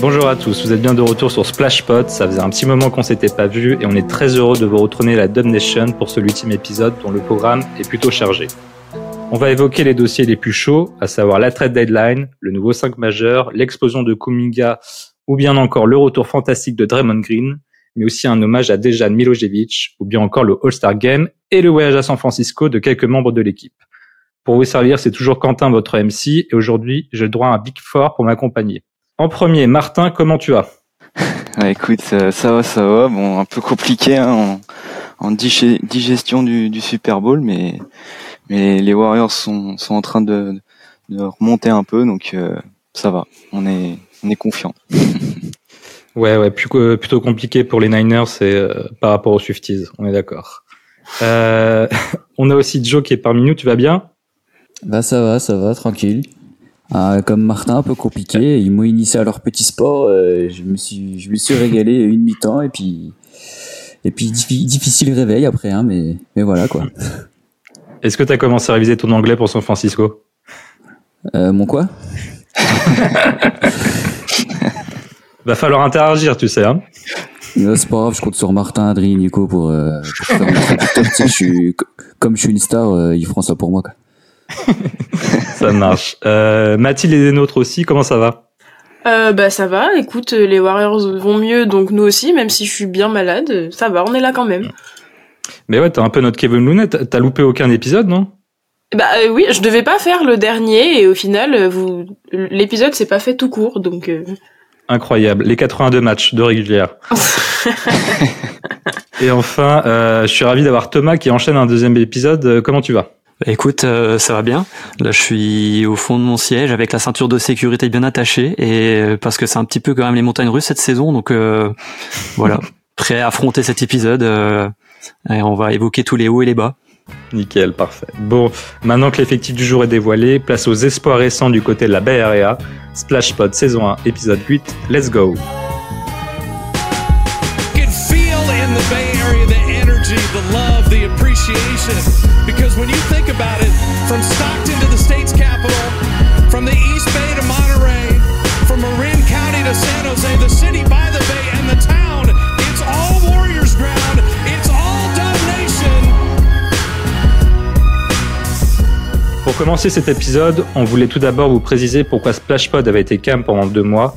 Bonjour à tous, vous êtes bien de retour sur Splashpot. Ça faisait un petit moment qu'on s'était pas vu et on est très heureux de vous retourner la Dub Nation pour ce ultime épisode dont le programme est plutôt chargé. On va évoquer les dossiers les plus chauds, à savoir la trade deadline, le nouveau 5 majeur, l'explosion de Kuminga ou bien encore le retour fantastique de Draymond Green, mais aussi un hommage à Dejan Milojevic ou bien encore le All-Star Game et le voyage à San Francisco de quelques membres de l'équipe. Pour vous servir, c'est toujours Quentin, votre MC, et aujourd'hui, j'ai le droit à un Big Four pour m'accompagner. En premier, Martin, comment tu vas? Ouais, écoute, ça, va, ça va. Bon, un peu compliqué hein, en, digestion du, Super Bowl, mais les Warriors sont, en train de, de remonter un peu, donc euh, ça va. On est on est confiant. Ouais, ouais, plus plutôt compliqué pour les Niners c'est euh, par rapport aux Swifties, on est d'accord. Euh, on a aussi Joe qui est parmi nous, tu vas bien? Bah ça va, ça va, tranquille. Ah, comme Martin, un peu compliqué. Ils m'ont initié à leur petit sport. euh, je me suis, je me suis régalé une mi-temps et puis, et puis diffi- difficile réveil après, hein, mais, mais voilà quoi. Est-ce que tu as commencé à réviser ton anglais pour San Francisco? Euh, mon quoi? Va falloir interagir, tu sais. Hein C'est pas grave, je compte sur Martin, Adrien, Nico pour, euh, pour faire mon traducteur. Tu sais, je suis, comme je suis une star, euh, ils feront ça pour moi. Quoi. ça marche. Euh, Mathilde et les nôtres aussi, comment ça va? Euh, bah ça va, écoute, euh, les Warriors vont mieux, donc nous aussi, même si je suis bien malade, ça va, on est là quand même. Mais ouais, t'es un peu notre Kevin Looney, t'as t'as loupé aucun épisode, non? Bah euh, oui, je devais pas faire le dernier, et au final, euh, vous, l'épisode s'est pas fait tout court, donc... euh, Incroyable, les 82 matchs de régulière. et enfin, euh, je suis ravi d'avoir Thomas qui enchaîne un deuxième épisode. Comment tu vas? Bah, Écoute, euh, ça va bien. Là, je suis au fond de mon siège avec la ceinture de sécurité bien attachée et euh, parce que c'est un petit peu quand même les montagnes russes cette saison, donc euh, voilà, prêt à affronter cet épisode. euh, et on va évoquer tous les hauts et les bas. Nickel, parfait. Bon, maintenant que l'effectif du jour est dévoilé, place aux espoirs récents du côté de la Bay Area. Splashpod saison 1, épisode 8, let's go Pour commencer cet épisode, on voulait tout d'abord vous préciser pourquoi Splashpod avait été calme pendant deux mois.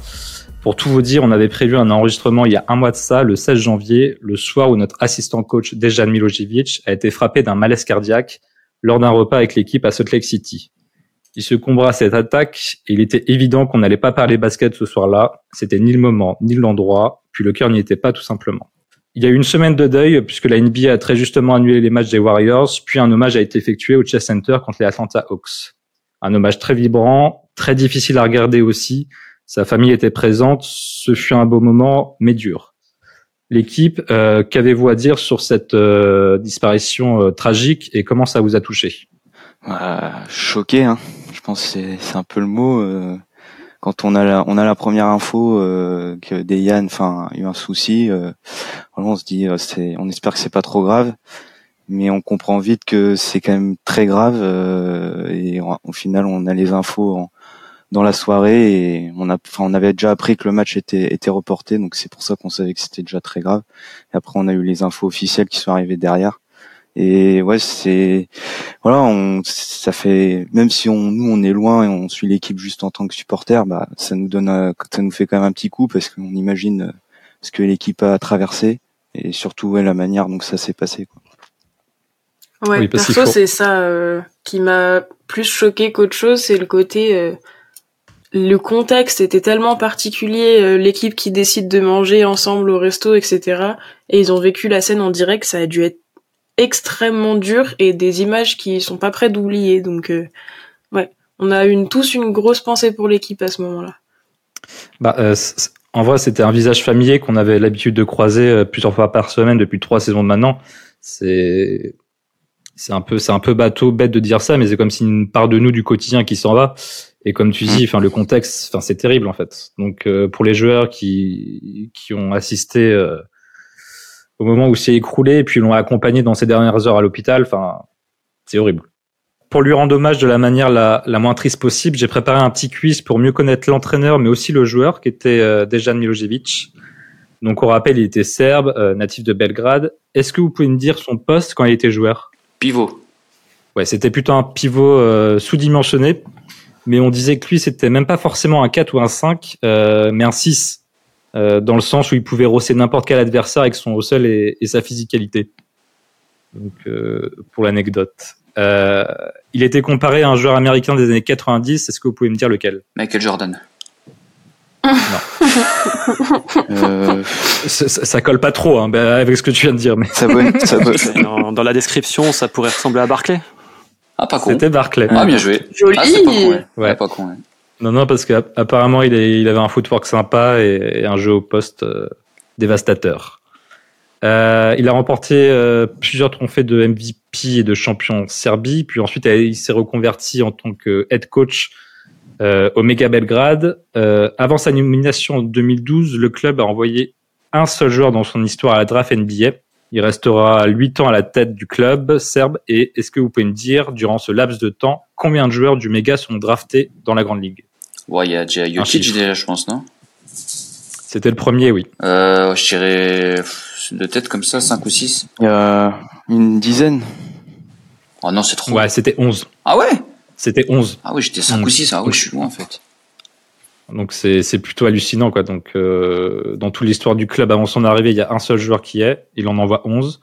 Pour tout vous dire, on avait prévu un enregistrement il y a un mois de ça, le 16 janvier, le soir où notre assistant coach Dejan Milojevic a été frappé d'un malaise cardiaque lors d'un repas avec l'équipe à Salt Lake City. Il se combra à cette attaque et il était évident qu'on n'allait pas parler basket ce soir-là. C'était ni le moment, ni l'endroit, puis le cœur n'y était pas tout simplement. Il y a eu une semaine de deuil puisque la NBA a très justement annulé les matchs des Warriors, puis un hommage a été effectué au Chess Center contre les Atlanta Hawks. Un hommage très vibrant, très difficile à regarder aussi. Sa famille était présente, ce fut un beau moment, mais dur. L'équipe, euh, qu'avez-vous à dire sur cette euh, disparition euh, tragique et comment ça vous a touché? Ah, choqué, hein. Je pense que c'est c'est un peu le mot. Quand on a la, on a la première info euh, que Dejan, enfin, a eu un souci, euh, on se dit, euh, on espère que c'est pas trop grave, mais on comprend vite que c'est quand même très grave. euh, et au final, on a les infos dans la soirée et on a, enfin, avait déjà appris que le match était, était reporté, donc c'est pour ça qu'on savait que c'était déjà très grave. Et après, on a eu les infos officielles qui sont arrivées derrière. Et ouais, c'est voilà, on, ça fait même si on nous on est loin et on suit l'équipe juste en tant que supporter, bah ça nous donne, euh, ça nous fait quand même un petit coup parce qu'on imagine euh, ce que l'équipe a traversé et surtout ouais, la manière dont ça s'est passé. Quoi. Ouais, Oui, perso, c'est ça euh, qui m'a plus choqué qu'autre chose, c'est le côté... euh, le contexte était tellement particulier, euh, l'équipe qui décide de manger ensemble au resto, etc. Et ils ont vécu la scène en direct, ça a dû être extrêmement dur et des images qui sont pas prêtes d'oublier. Donc, euh, ouais, on a une, tous une grosse pensée pour l'équipe à ce moment-là. Bah, euh, en vrai, c'était un visage familier qu'on avait l'habitude de croiser euh, plusieurs fois par semaine depuis trois saisons de maintenant. C'est c'est un peu c'est un peu bateau bête de dire ça, mais c'est comme si une part de nous du quotidien qui s'en va. Et comme tu dis, enfin le contexte, enfin c'est terrible en fait. Donc pour les joueurs qui qui ont assisté au moment où c'est écroulé et puis l'ont accompagné dans ses dernières heures à l'hôpital, enfin c'est horrible. Pour lui rendre hommage de la manière la, la moins triste possible, j'ai préparé un petit quiz pour mieux connaître l'entraîneur mais aussi le joueur qui était euh, Dejan Milojevic. Donc on rappelle, il était serbe, euh, natif de Belgrade. Est-ce que vous pouvez me dire son poste quand il était joueur? Pivot. Ouais, c'était plutôt un pivot euh, sous-dimensionné, mais on disait que lui c'était même pas forcément un 4 ou un 5, euh, mais un 6, euh, dans le sens où il pouvait rosser n'importe quel adversaire avec son sol et, et sa physicalité. Donc euh, pour l'anecdote. Euh, il était comparé à un joueur américain des années 90, est-ce que vous pouvez me dire lequel? Michael Jordan. Euh, ça, ça- ça colle pas trop hein, bah, avec ce que tu viens de dire, mais ça va, ça. Dans, dans la description, ça pourrait ressembler à Barclay? Ah, pas con. c'était Barclay. Ah, bien joué. Joli. Ah, c'est pas con, ouais. Ouais. Ah, pas con, ouais. Non, non, parce qu'apparemment, il, il avait un footwork sympa et, un jeu au poste euh, dévastateur. Euh, il a remporté euh, plusieurs trophées de MVP et de champion Serbie, puis ensuite il s'est reconverti en tant que head coach euh, au Mega Belgrade. Euh, avant sa nomination en 2012, le club a envoyé un seul joueur dans son histoire à la draft NBA. Il restera 8 ans à la tête du club serbe. Et est-ce que vous pouvez me dire, durant ce laps de temps, combien de joueurs du Mega sont draftés dans la Grande Ligue? Ouais, il y a déjà Jokic déjà, je pense, non? C'était le premier, oui. euh, Je dirais de tête comme ça, 5 ou 6. Il y a une dizaine. Oh non, c'est trop. Ouais, c'était 11. Ah ouais? C'était 11. Ah oui, j'étais 5 Mm. ou 6. Ah oui, je suis loin en fait. Donc c'est c'est plutôt hallucinant quoi. Donc euh, dans toute l'histoire du club avant son arrivée, il y a un seul joueur qui est, il en envoie 11.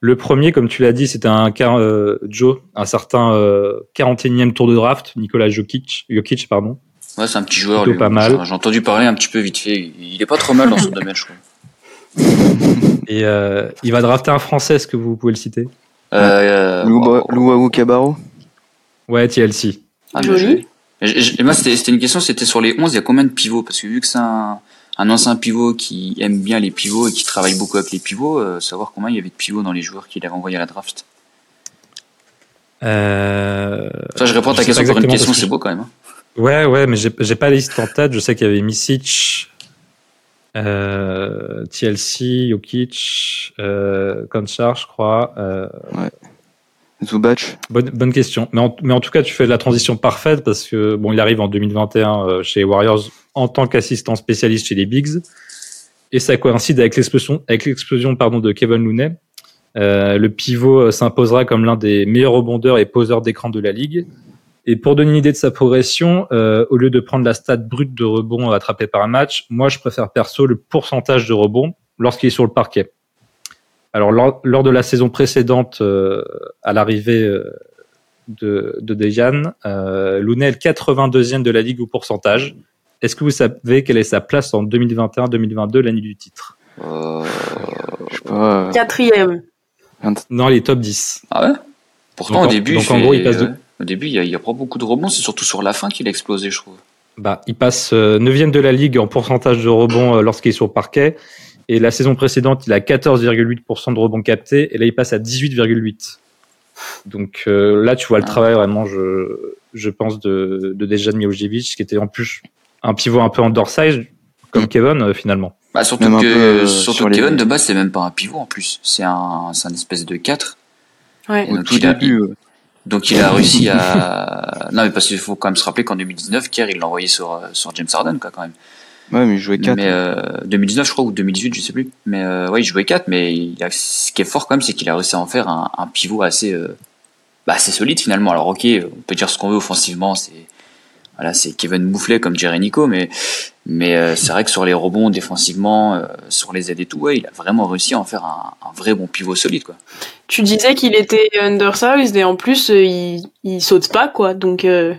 Le premier, comme tu l'as dit, c'était un euh, Joe, un certain euh, 41e tour de draft, Nicolas Jokic, Jokic pardon. Ouais, c'est un petit joueur. Plutôt lui. pas mal. J'ai entendu parler un petit peu vite fait. Il est pas trop mal dans son domaine, je trouve. Et euh, il va drafter un Français, est-ce que vous pouvez le citer? Euh, Lou- oh, Louaou Cabarro. Ouais, TLC. ah, bien Joli. joué. Et, moi, c'était une question, c'était sur les 11, il y a combien de pivots? Parce que vu que c'est un, un ancien pivot qui aime bien les pivots et qui travaille beaucoup avec les pivots, euh, savoir combien il y avait de pivots dans les joueurs qu'il avait envoyés à la draft. Euh... Ça, je réponds à ta question par une exactement question, c'est beau quand même. hein. Ouais, ouais, mais j'ai pas la liste en tête. Je sais qu'il y avait Misic, euh, TLC, Jokic, euh, je crois. Euh, Zubac. bonne, bonne question. Mais en, mais en tout cas, tu fais la transition parfaite parce que bon, il arrive en 2021 euh, chez les Warriors en tant qu'assistant spécialiste chez les Bigs, et ça coïncide avec l'explosion, avec l'explosion pardon de Kevin Looney. Euh, le pivot s'imposera comme l'un des meilleurs rebondeurs et poseurs d'écran de la ligue. Et pour donner une idée de sa progression, euh, au lieu de prendre la stat brute de rebond attrapé par un match, moi je préfère perso le pourcentage de rebond lorsqu'il est sur le parquet. Alors lors, lors de la saison précédente, euh, à l'arrivée euh, de, de Dejan, euh, Looney est le 82e de la ligue au pourcentage. Est-ce que vous savez quelle est sa place en 2021-2022, l'année du titre? Euh, Je sais pas. Quatrième. Non, les top 10. Ah ouais? Pourtant, Donc, au début, donc, il en fait- gros, il passe de-. Au début, il y a, il y a pas beaucoup de rebonds, c'est surtout sur la fin qu'il a explosé, je trouve. Bah, il passe euh, 9e de la ligue en pourcentage de rebond euh, lorsqu'il est sur le parquet. Et la saison précédente, il a 14,8% de rebonds captés. Et là, il passe à 18,8%. Donc euh, là, tu vois le Ah. travail vraiment, je, je pense, de, de Dejan Milojevic, qui était en plus un pivot un peu undersized, comme Mm. Kevin, euh, finalement. Bah, surtout Même que, peu, euh, surtout sur que les- Kevin, de base, c'est même pas un pivot en plus. C'est un, c'est un espèce de 4. Ouais. Au donc, tout il a- début. euh, Donc il a réussi à. Non mais parce qu'il faut quand même se rappeler qu'en 2019, Kerr il l'a envoyé sur euh, sur James Harden quoi quand même. Ouais, mais il jouait 4. Mais euh, 2019 je crois ou 2018 je sais plus. Mais euh, ouais il jouait 4 mais il a... ce qui est fort quand même c'est qu'il a réussi à en faire un, un pivot assez euh, bah, assez solide finalement. Alors ok on peut dire ce qu'on veut offensivement c'est voilà c'est Kevin Boufflet comme dirait Nico mais mais euh, c'est vrai que sur les rebonds défensivement euh, sur les aides et tout ouais il a vraiment réussi à en faire un, un vrai bon pivot solide quoi. Tu disais qu'il était undersized et en plus euh, il, il saute pas quoi donc euh,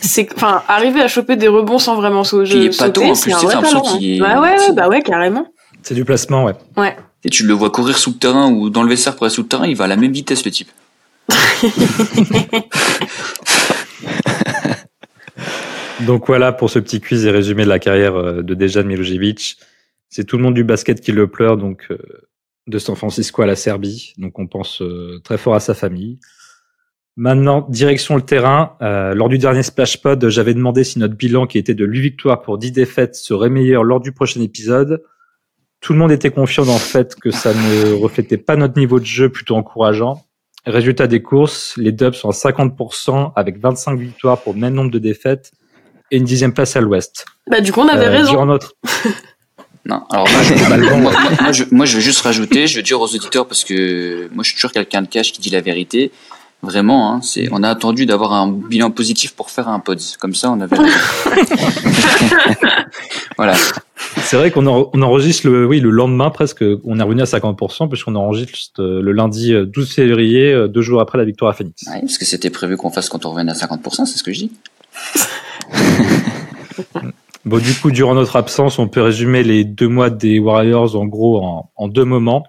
c'est enfin arriver à choper des rebonds sans vraiment Puis il est sauter c'est un vrai talent. qu'il est- hein. Ouais ouais, bah ouais carrément. C'est du placement, ouais. Ouais. Et tu le vois courir sous le terrain ou dans le vestiaire pour aller sous le terrain, il va à la même vitesse le type. Donc voilà pour ce petit quiz et résumé de la carrière euh, de Dejan Milojevic. C'est tout le monde du basket qui le pleure, donc euh, de San Francisco à la Serbie. Donc on pense euh, très fort à sa famille. Maintenant, direction le terrain. Lors du dernier Splash Pod, j'avais demandé si notre bilan, qui était de 8 victoires pour 10 défaites, serait meilleur lors du prochain épisode. Tout le monde était confiant le fait que ça ne reflétait pas notre niveau de jeu plutôt encourageant. Résultat des courses, les Dubs sont à 50% avec 25 victoires pour le même nombre de défaites et une dixième place à l'ouest. Bah du coup on avait Euh, raison. durant notre... Non, alors moi je, moi, moi, je, moi, je vais juste rajouter, je vais dire aux auditeurs parce que moi je suis toujours quelqu'un de cash qui dit la vérité. Vraiment, hein, c'est, on a attendu d'avoir un bilan positif pour faire un pod. Comme ça, on avait. voilà. C'est vrai qu'on en- on enregistre le, oui, le lendemain presque, on est revenu à 50% puisqu'on enregistre euh, le lundi euh, 12 février, euh, deux jours après la victoire à Phoenix. Ouais, parce que c'était prévu qu'on fasse quand on revenait à 50%, c'est ce que je dis. Bon, du coup, durant notre absence, on peut résumer les deux mois des Warriors en gros en, en deux moments.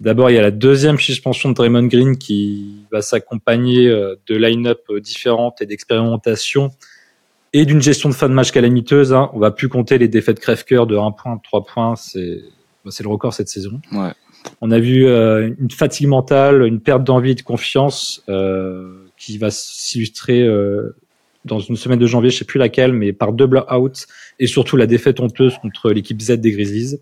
D'abord, il y a la deuxième suspension de Draymond Green qui va s'accompagner euh, de line-up euh, différentes et d'expérimentation et d'une gestion de fin de match calamiteuse. Hein. On va plus compter les défaites crève-cœur de 1 point, 3 points. C'est bah, c'est le record cette saison. Ouais. On a vu euh, une fatigue mentale, une perte d'envie et de confiance euh, qui va s'illustrer euh, dans une semaine de janvier, je sais plus laquelle, mais par deux blowouts et surtout la défaite honteuse contre l'équipe Z des Grizzlies.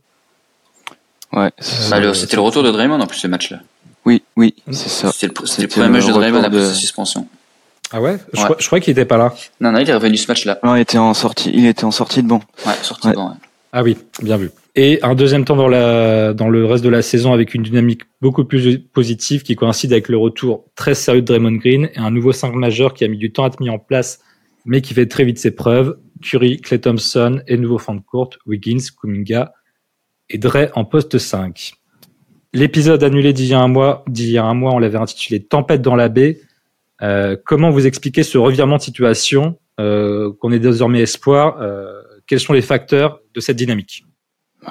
Ouais. Bah, le- c'était le retour de Draymond en plus ce match-là. Oui, oui, c'est ça. C'était le, premier le match de Draymond après de- sa suspension. Ah ouais, Je, Ouais. crois, je crois qu'il était pas là. Non, non, il est revenu ce match-là. Non, il était en sortie, il était en sortie de banc. Ouais, sorti Ouais. devant, ouais. Ah oui, bien vu. Et un deuxième temps dans, la, dans le reste de la saison avec une dynamique beaucoup plus positive qui coïncide avec le retour très sérieux de Draymond Green et un nouveau 5 majeur qui a mis du temps à être mis en place, mais qui fait très vite ses preuves. Curry, Clay Thompson et nouveau fond de courte, Wiggins, Kuminga et Dre en poste 5. L'épisode annulé d'il y a un mois, d'il y a un mois, on l'avait intitulé Tempête dans la baie. Euh, comment vous expliquez ce revirement de situation, euh, qu'on est désormais espoir euh, Quels sont les facteurs de cette dynamique? Euh,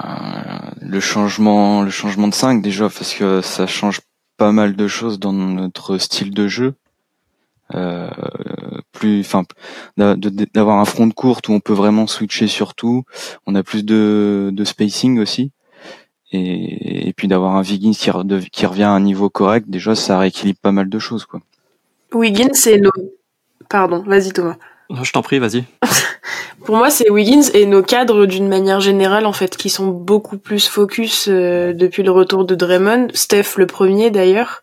le changement, le changement de 5 déjà parce que ça change pas mal de choses dans notre style de jeu. Euh, plus, enfin, d'avoir un front de courte où on peut vraiment switcher sur tout. On a plus de, de spacing aussi. Et, et puis d'avoir un Wiggins qui, re- de- qui revient à un niveau correct, déjà ça rééquilibre pas mal de choses quoi. Wiggins c'est nos pardon, vas-y Thomas. Non, Je t'en prie, vas-y. Pour moi, c'est Wiggins et nos cadres d'une manière générale en fait qui sont beaucoup plus focus euh, depuis le retour de Draymond, Steph le premier d'ailleurs,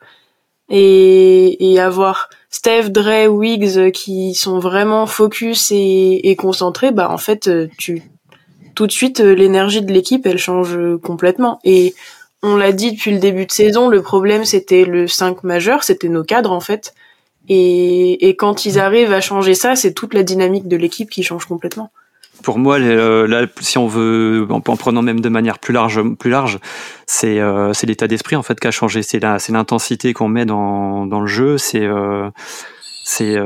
et, et avoir Steph, Dre, Wiggs euh, qui sont vraiment focus et, concentrés, bah en fait euh, tu tout de suite euh, l'énergie de l'équipe elle change complètement et on l'a dit depuis le début de saison, le problème c'était le 5 majeur, c'était nos cadres en fait. Et, et quand ils arrivent à changer ça, c'est toute la dynamique de l'équipe qui change complètement. Pour moi, euh, là, si on veut, en, en prenant même de manière plus large, plus large, c'est euh, l'état d'esprit en fait qui a changé. C'est c'est l'intensité qu'on met dans dans le jeu. C'est euh, c'est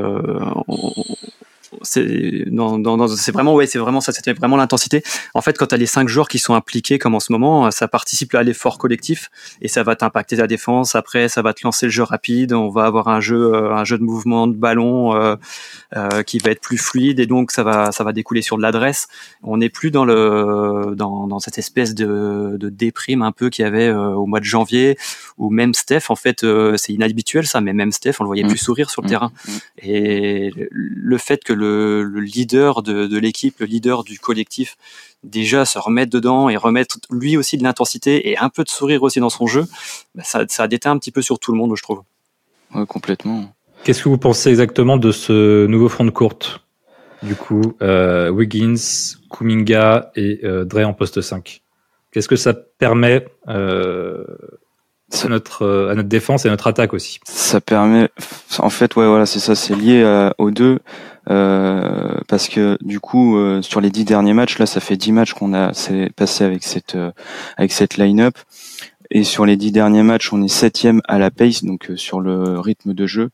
c'est dans, dans, dans- c'est vraiment ouais c'est vraiment ça c'était vraiment l'intensité en fait quand tu as les cinq joueurs qui sont impliqués comme en ce moment ça participe à l'effort collectif et ça va t'impacter ta défense après ça va te lancer le jeu rapide on va avoir un jeu euh, un jeu de mouvement de ballon euh, euh, qui va être plus fluide et donc ça va ça va découler sur de l'adresse on n'est plus dans le dans, dans cette espèce de, de déprime un peu qu'il y avait euh, au mois de janvier ou même Steph en fait c'est inhabituel ça mais même Steph on le voyait Mm. plus sourire sur le Mm. terrain Mm. et le fait que le, le leader de, de l'équipe, le leader du collectif, déjà se remette dedans et remettre lui aussi de l'intensité et un peu de sourire aussi dans son jeu, bah, ça, ça a déteint un petit peu sur tout le monde, je trouve. Ouais, complètement. Qu'est-ce que vous pensez exactement de ce nouveau front de courte? Du coup, euh, Wiggins, Kuminga et euh, Dre en poste 5. Qu'est-ce que ça permet euh, notre, euh, à notre défense et à notre attaque aussi. Ça permet, en fait, ouais, voilà, c'est ça, c'est lié à- aux deux, euh, parce que du coup, euh, sur les dix derniers matchs, là, ça fait dix matchs qu'on a passé avec cette euh, avec cette line-up, et sur les dix derniers matchs, on est septième à la pace, donc euh, sur le rythme de jeu,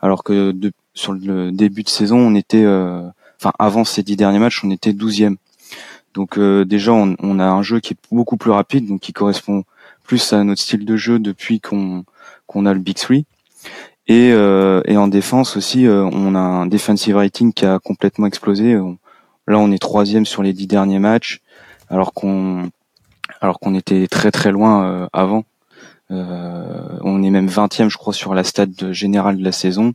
alors que de, sur le début de saison, on était, euh, enfin, avant ces dix derniers matchs, on était douzième. Donc euh, déjà, on, on a un jeu qui est beaucoup plus rapide, donc qui correspond plus à notre style de jeu depuis qu'on qu'on a le Big Three. Et, euh, et en défense aussi, euh, on a un defensive rating qui a complètement explosé. Là, on est troisième sur les dix derniers matchs, alors qu'on alors qu'on était très très loin euh, avant. on est même 20e, je crois, sur la stade générale de la saison.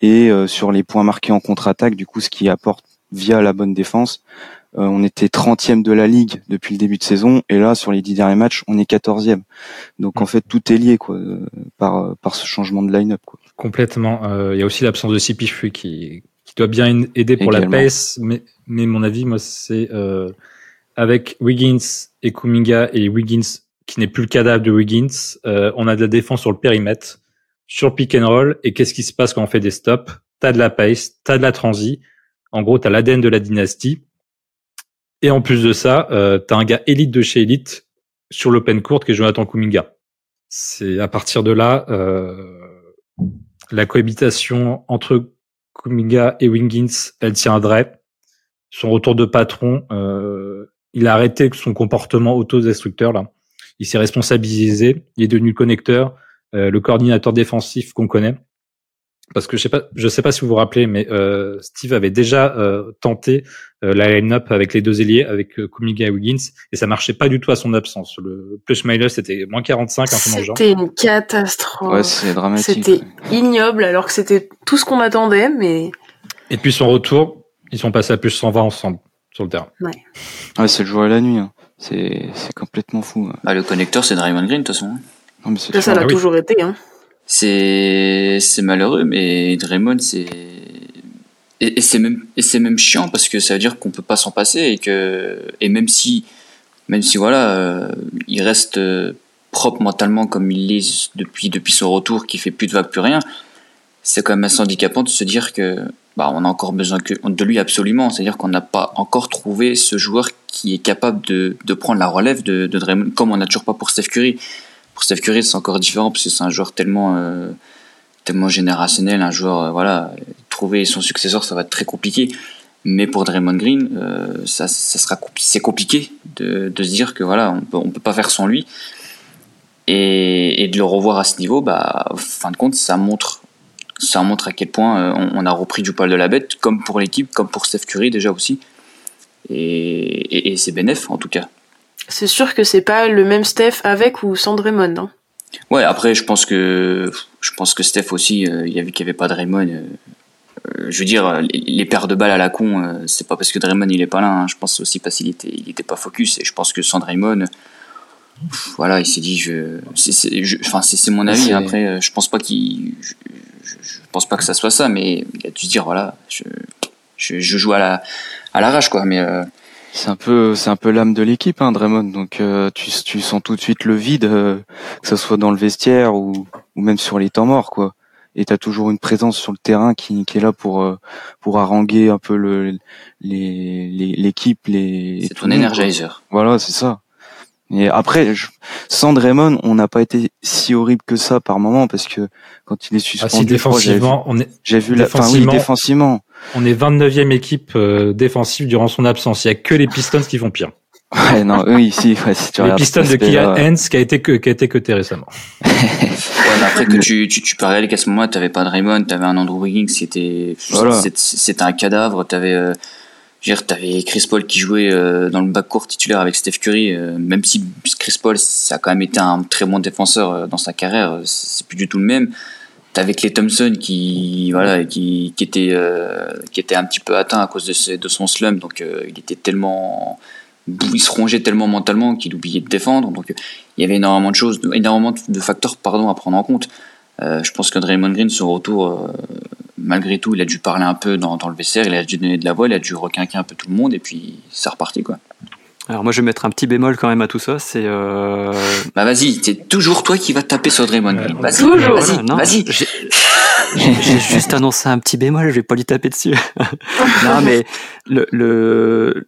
Et sur les points marqués en contre-attaque, du coup, ce qui apporte via la bonne défense, on était 30e de la ligue depuis le début de saison. Et là, sur les dix derniers matchs, on est 14e. Donc, en mm. fait, tout est lié quoi, par, par ce changement de line-up. Quoi. Complètement. Il y a aussi l'absence de Sipifu qui, qui doit bien aider pour la pace. Mais, mais mon avis, moi, c'est avec Wiggins et Kuminga et Wiggins qui n'est plus le cadavre de Wiggins, euh, on a de la défense sur le périmètre, sur pick and roll, et qu'est-ce qui se passe quand on fait des stops? T'as de la pace, t'as de la transi, en gros t'as l'ADN de la dynastie, et en plus de ça, euh, t'as un gars élite de chez élite sur l'open court qui est Jonathan Kuminga. C'est à partir de là, euh, la cohabitation entre Kuminga et Wiggins, elle tiendrait. Son retour de patron, euh, il a arrêté son comportement autodestructeur là. Il s'est responsabilisé, il est devenu le connecteur, euh, le coordinateur défensif qu'on connaît. Parce que je sais pas, je sais pas si vous vous rappelez, mais euh, Steve avait déjà euh, tenté la line-up avec les deux ailiers, avec Kumiga et Wiggins, et ça marchait pas du tout à son absence. Le plus minus c'était moins 45, un peu C'était une catastrophe. Ouais, c'est dramatique. C'était ignoble, alors que c'était tout ce qu'on attendait, mais. Et puis son retour, ils sont passés à plus 120 ensemble sur le terrain. Ouais. Ouais, c'est le jour et la nuit. Hein. C'est, c'est complètement fou. Bah, le connecteur, c'est Draymond Green, de toute façon. Non, mais ça, ça l'a ah toujours été. Hein. C'est, malheureux, mais Draymond, c'est. Et, c'est même, et même chiant parce que ça veut dire qu'on peut pas s'en passer et que, et même si, même si voilà, euh, il reste euh, propre mentalement comme il l'est depuis, depuis son retour, qui fait plus de vagues, plus rien, c'est quand même assez handicapant de se dire que bah, on a encore besoin que, de lui absolument. C'est-à-dire qu'on n'a pas encore trouvé ce joueur qui est capable de, de prendre la relève de, de Draymond, comme on n'a toujours pas pour Steph Curry. Pour Steph Curry, c'est encore différent parce que c'est un joueur tellement, euh, tellement générationnel, un joueur, euh, voilà, trouver son successeur, ça va être très compliqué. Mais pour Draymond Green, euh, ça, sera c'est compliqué de, se dire que voilà, on peut, pas faire sans lui. Et, et de le revoir à ce niveau, bah, fin de compte, ça montre ça montre à quel point on, a repris du poil de la bête, comme pour l'équipe, comme pour Steph Curry déjà aussi. Et, c'est bénéf en tout cas. C'est sûr que c'est pas le même Steph avec ou sans Draymond. Hein. Ouais, après je pense que je pense que Steph aussi, euh, il a vu qu'il n'y avait pas Draymond. Euh, je veux dire, les, paires de balles à la con, c'est pas parce que Draymond il est pas là. Hein. je pense aussi parce qu'il était, il était pas focus. Et je pense que sans Draymond, voilà, il s'est dit, je, enfin c'est mon avis. Après, je pense pas qu'il, pense pas que ça soit ça, mais il a dû se dire voilà, je, je, joue à la à l'arrache quoi. Mais euh, c'est un peu c'est un peu l'âme de l'équipe, hein, Draymond. Donc euh, tu tu sens tout de suite le vide, euh, que ce soit dans le vestiaire ou ou même sur les temps morts quoi. Et t'as toujours une présence sur le terrain qui, qui est là pour pour haranguer un peu le les l'équipe les. C'est ton énergizer. Voilà, c'est ça. Et après, je, sans Draymond, on n'a pas été si horrible que ça par moment parce que quand il est suspendu, ah, si défensivement, on est j'ai vu la fin oui, défensivement. On est 29e équipe euh, défensive durant son absence. Il y a que les Pistons qui font pire. Ouais, non, ouais, si tu Les Pistons de Kylian Hens qui a été que, qui a été coté récemment. ouais, mais après que tu, tu, tu parlais qu'à ce moment-là, t'avais pas Draymond, t'avais un Andrew Wiggins qui était, voilà. c'était un cadavre, t'avais, euh, t'avais Chris Paul qui jouait euh, dans le backcourt titulaire avec Steph Curry, euh, même si Chris Paul, ça a quand même été un très bon défenseur dans sa carrière, c'est plus du tout le même. T'avais Clay Thompson qui, voilà, qui, qui était, qui était un petit peu atteint à cause de, de son slump, donc il était tellement, il se rongeait tellement mentalement qu'il oubliait de défendre, donc il y avait énormément de choses, énormément de facteurs, pardon, à prendre en compte. je pense que Draymond Green, son retour, malgré tout, il a dû parler un peu dans, le vestiaire, il a dû donner de la voix, il a dû requinquer un peu tout le monde, et puis c'est reparti, quoi. Alors moi je vais mettre un petit bémol quand même à tout ça, c'est... Euh... Bah vas-y, c'est toujours toi qui vas taper sur Draymond Vas-y, vas-y, vas-y. J'ai juste annoncé un petit bémol, je vais pas lui taper dessus. non mais le, le,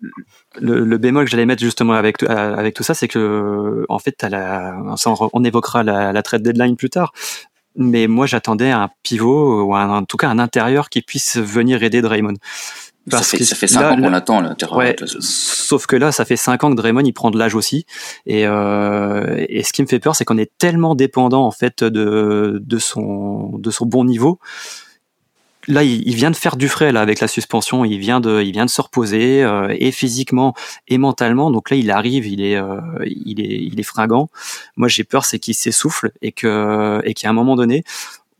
le, bémol que j'allais mettre justement avec, avec tout ça, c'est que en fait, la, on évoquera la, la trade deadline plus tard, mais moi j'attendais un pivot ou un, en tout cas un intérieur qui puisse venir aider Draymond. Parce ça fait, que ça fait 5 ans qu'on attend l'intérieur. Ouais, sauf que là, ça fait 5 ans que Draymond il prend de l'âge aussi. Et, euh, et ce qui me fait peur, c'est qu'on est tellement dépendant en fait de, de, son, de son bon niveau là, il, vient de faire du frais là avec la suspension. Il vient de, il vient de se reposer euh, et physiquement et mentalement. Donc là, il arrive, il est, euh, il est, il est fringant. Moi, j'ai peur, c'est qu'il s'essouffle et que, et qu'à un moment donné,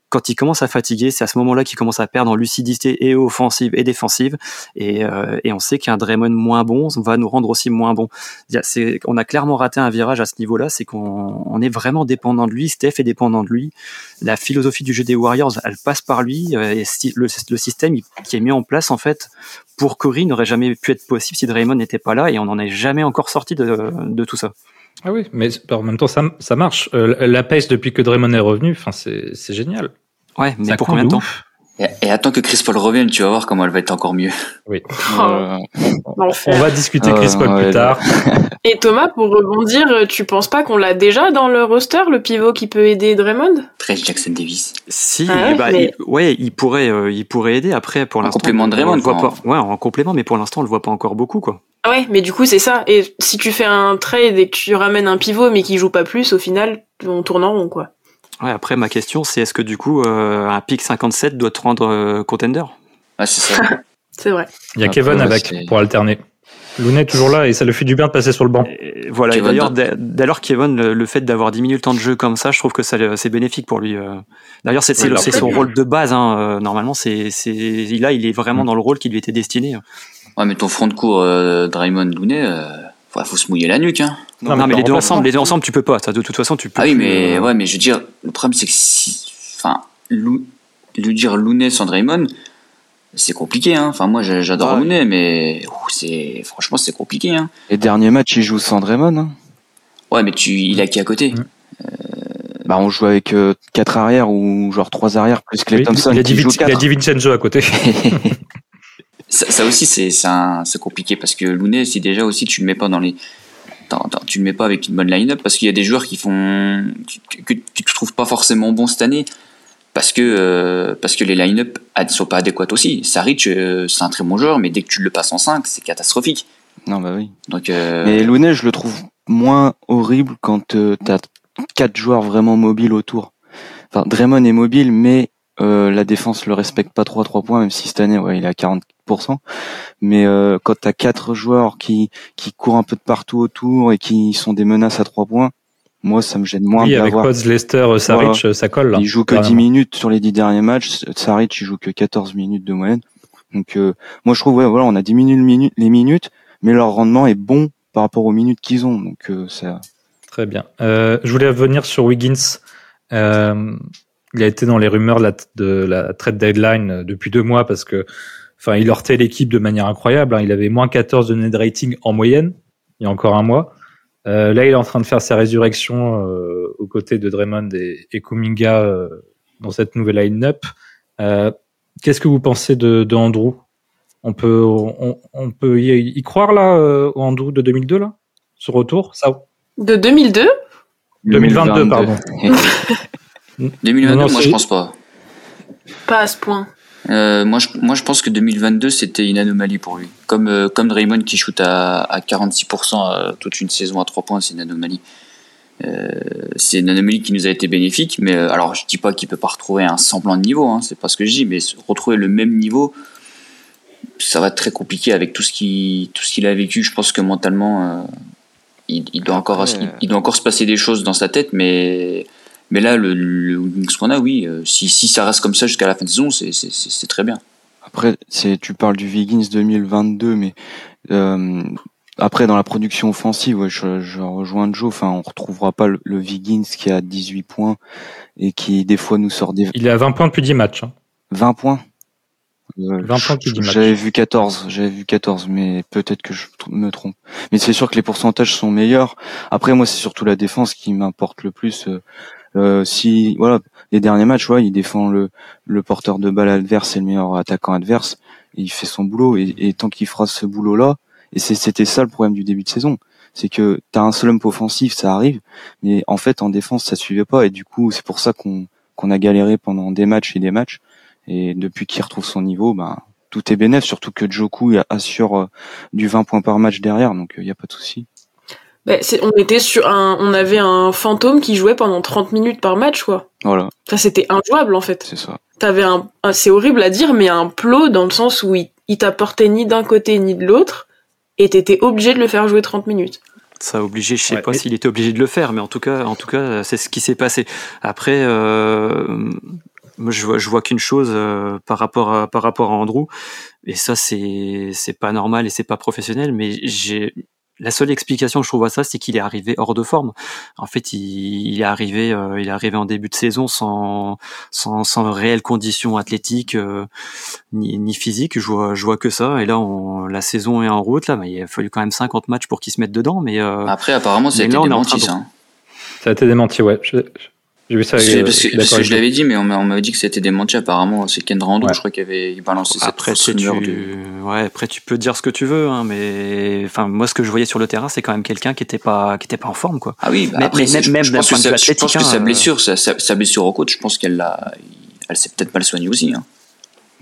quand il commence à fatiguer, c'est à ce moment-là qu'il commence à perdre en lucidité et offensive et défensive. Et, euh, et on sait qu'un Draymond moins bon va nous rendre aussi moins bon. On a clairement raté un virage à ce niveau-là, c'est qu'on on est vraiment dépendant de lui. Steph est dépendant de lui. La philosophie du jeu des Warriors, elle passe par lui. Euh, et le, le système qui est mis en place en fait pour Curry n'aurait jamais pu être possible si Draymond n'était pas là. Et on n'en est jamais encore sorti de, de tout ça. Ah oui, mais en même temps, ça, ça marche. Euh, la pace depuis que Draymond est revenu, c'est génial. Ouais, mais pour combien de temps et, attends que Chris Paul revienne, tu vas voir comment elle va être encore mieux. Oui. Euh, on va discuter Chris Paul plus tard. Et Thomas, pour rebondir, tu penses pas qu'on l'a déjà dans le roster, le pivot qui peut aider Draymond? Trace Jackson Davis. Si, ah bah, il, ouais, il pourrait, euh, il pourrait aider. Après, pour l'instant, en complément de Draymond, quoi. Pas, ouais, en complément, mais pour l'instant, on le voit pas encore beaucoup, quoi. Ah ouais, mais du coup, c'est ça. Et si tu fais un trade et que tu ramènes un pivot, mais qui joue pas plus, au final, on tourne en rond, quoi. Ouais, après, ma question, c'est est-ce que du coup, euh, un pick 57 doit te rendre euh, contender? Ah, c'est ça. c'est vrai. Il y a Kevin avec pour alterner. Looney est toujours là et ça le fait du bien de passer sur le banc. voilà. D'ailleurs, d'ailleurs, Kevin, le, fait d'avoir 10 minutes de temps de jeu comme ça, je trouve que c'est bénéfique pour lui. Euh. D'ailleurs, c'est son rôle de base. Hein. Normalement, c'est là, il est vraiment mm. dans le rôle qui lui était destiné. Ouais, mais ton front de cours, Draymond Looney, il faut se mouiller la nuque. Hein. Non, mais, les deux ensemble, les deux ensemble, tu peux pas. Ça, de toute façon, tu peux. Ah oui, mais euh, ouais, mais je veux dire, le problème c'est que si, enfin, lui dire Looney sans Draymond, c'est compliqué. Hein. Enfin, moi, j'adore ouais. mais c'est franchement, c'est compliqué. Hein. Les derniers matchs, il joue sans Draymond. Hein. Ouais, mais tu, il a qui à côté euh... Bah, on joue avec euh, quatre arrières ou genre trois arrières plus Clay Thompson. Il il a dit Vincenzo à côté. Ça, aussi, c'est compliqué parce que Looney, si déjà aussi tu le mets pas dans les. Attends, tu le mets pas avec une bonne line-up parce qu'il y a des joueurs qui font. que tu trouves pas forcément bons cette année parce que, euh, parce que les line-up ne sont pas adéquates aussi. Saric, euh, c'est un très bon joueur, mais dès que tu le passes en 5, c'est catastrophique. Non, bah oui. Donc, euh... Mais Looney, je le trouve moins horrible quand euh, tu as quatre joueurs vraiment mobiles autour. Enfin, Draymond est mobile, mais la défense le respecte pas trop à 3 points, même si cette année, ouais, il a 40, mais euh, quand tu as quatre joueurs qui, qui courent un peu de partout autour et qui sont des menaces à trois points, moi ça me gêne moins oui, avec Pods, Lester, euh, Saric, euh, ça colle là. Il joue que Vraiment. 10 minutes sur les 10 derniers matchs, Saric il joue que 14 minutes de moyenne. Donc moi je trouve ouais, voilà, on a diminué les minutes mais leur rendement est bon par rapport aux minutes qu'ils ont. Donc euh, Très bien. Je voulais revenir sur Wiggins. il a été dans les rumeurs de la trade deadline depuis deux mois parce que Enfin, il hortait l'équipe de manière incroyable. Hein. Il avait moins 14 de net rating en moyenne il y a encore un mois. Euh, là, il est en train de faire sa résurrection euh, aux côtés de Draymond et, et Kuminga euh, dans cette nouvelle line-up. Euh, qu'est-ce que vous pensez de, de Andrew? On peut, on, on, peut y, croire là euh, au Andrew de 2002 là, ce retour, ça? De 2002 2022, pardon. 2022, moi je pense pas. Pas à ce point. Euh, moi, je, moi, je pense que 2022, c'était une anomalie pour lui. Comme, euh, comme Draymond qui shoot à, à 46% à toute une saison à 3 points, c'est une anomalie. Euh, c'est une anomalie qui nous a été bénéfique, mais euh, alors je dis pas qu'il peut pas retrouver un semblant de niveau, hein, c'est pas ce que je dis, mais retrouver le même niveau, ça va être très compliqué avec tout ce qui tout ce qu'il a vécu. Je pense que mentalement, euh, il, il, doit encore il, il, doit encore se passer des choses dans sa tête, mais mais là, le, le qu'on a, oui, euh, si, si ça reste comme ça jusqu'à la fin de saison, c'est très bien. Après, c'est tu parles du Wiggins 2022, mais euh, après dans la production offensive, ouais, je, je, rejoins Joe. Enfin, on retrouvera pas le, le, Wiggins qui a 18 points et qui des fois nous sort des. Il est à 20 points depuis 10 matchs. Hein. 20 points? Euh, 20 points depuis 10 matchs. J'avais vu 14, j'avais vu 14, mais peut-être que je me trompe. Mais c'est sûr que les pourcentages sont meilleurs. Après, moi, c'est surtout la défense qui m'importe le plus. Euh, euh, si voilà, les derniers matchs, ouais, il défend le, porteur de balle adverse et le meilleur attaquant adverse. Il fait son boulot. Et, tant qu'il fera ce boulot-là, et c'était ça le problème du début de saison, c'est que t'as un slump offensif, ça arrive, mais en fait en défense ça suivait pas. Et du coup, c'est pour ça qu'on qu'on a galéré pendant des matchs et des matchs. Et depuis qu'il retrouve son niveau, ben tout est bénéf, surtout que Joku assure euh, du 20 points par match derrière, donc il euh, n'y a pas de souci. Bah, c'est- on était sur un, on avait un fantôme qui jouait pendant 30 minutes par match, quoi. Voilà, Enfin, c'était injouable, en fait. c'est ça. T'avais un, un- c'est horrible à dire, mais un plot dans le sens où il, il t'apportait ni d'un côté ni de l'autre, et t'étais obligé de le faire jouer 30 minutes. Ça a obligé, je sais Ouais, pas et- s'il était obligé de le faire, mais en tout cas, en tout cas, c'est ce qui s'est passé. Après, euh, moi, je vois, je vois qu'une chose euh, par rapport à par rapport à Andrew, et ça, c'est c'est pas normal et c'est pas professionnel. Mais j'ai la seule explication que je trouve à ça, c'est qu'il est arrivé hors de forme. En fait, il, il est arrivé, euh, il est arrivé en début de saison sans sans, sans réelles conditions athlétiques euh, ni, ni physiques. Je vois, je vois que ça. Et là, on, la saison est en route. Là, mais il a fallu quand même 50 matchs pour qu'il se mette dedans. Mais euh, Après, apparemment, ça a Mais été là, on est en démenti, de- ça. hein. Ça a été démenti, ouais. Je- J'ai vu ça. Parce euh, que, parce je que, suis parce que je l'avais dit, mais on m'a- on m'avait dit que c'était démenti apparemment. C'est Ken Rando, Ouais. je crois qu'il avait balancé cette Après, fausse tu, tu- rumeur de... ouais, après, tu peux dire ce que tu veux, hein, mais enfin, moi, ce que je voyais sur le terrain, c'est quand même quelqu'un qui était pas, qui était pas en forme, quoi. Ah oui, bah Mais- après, mais c'est- même- je, même je d'un pense que, point de sa, vue je pense que athlétique, sa hein, blessure, sa, sa, sa blessure au côte, je pense qu'elle l'a, elle s'est peut-être mal soignée aussi. Hein.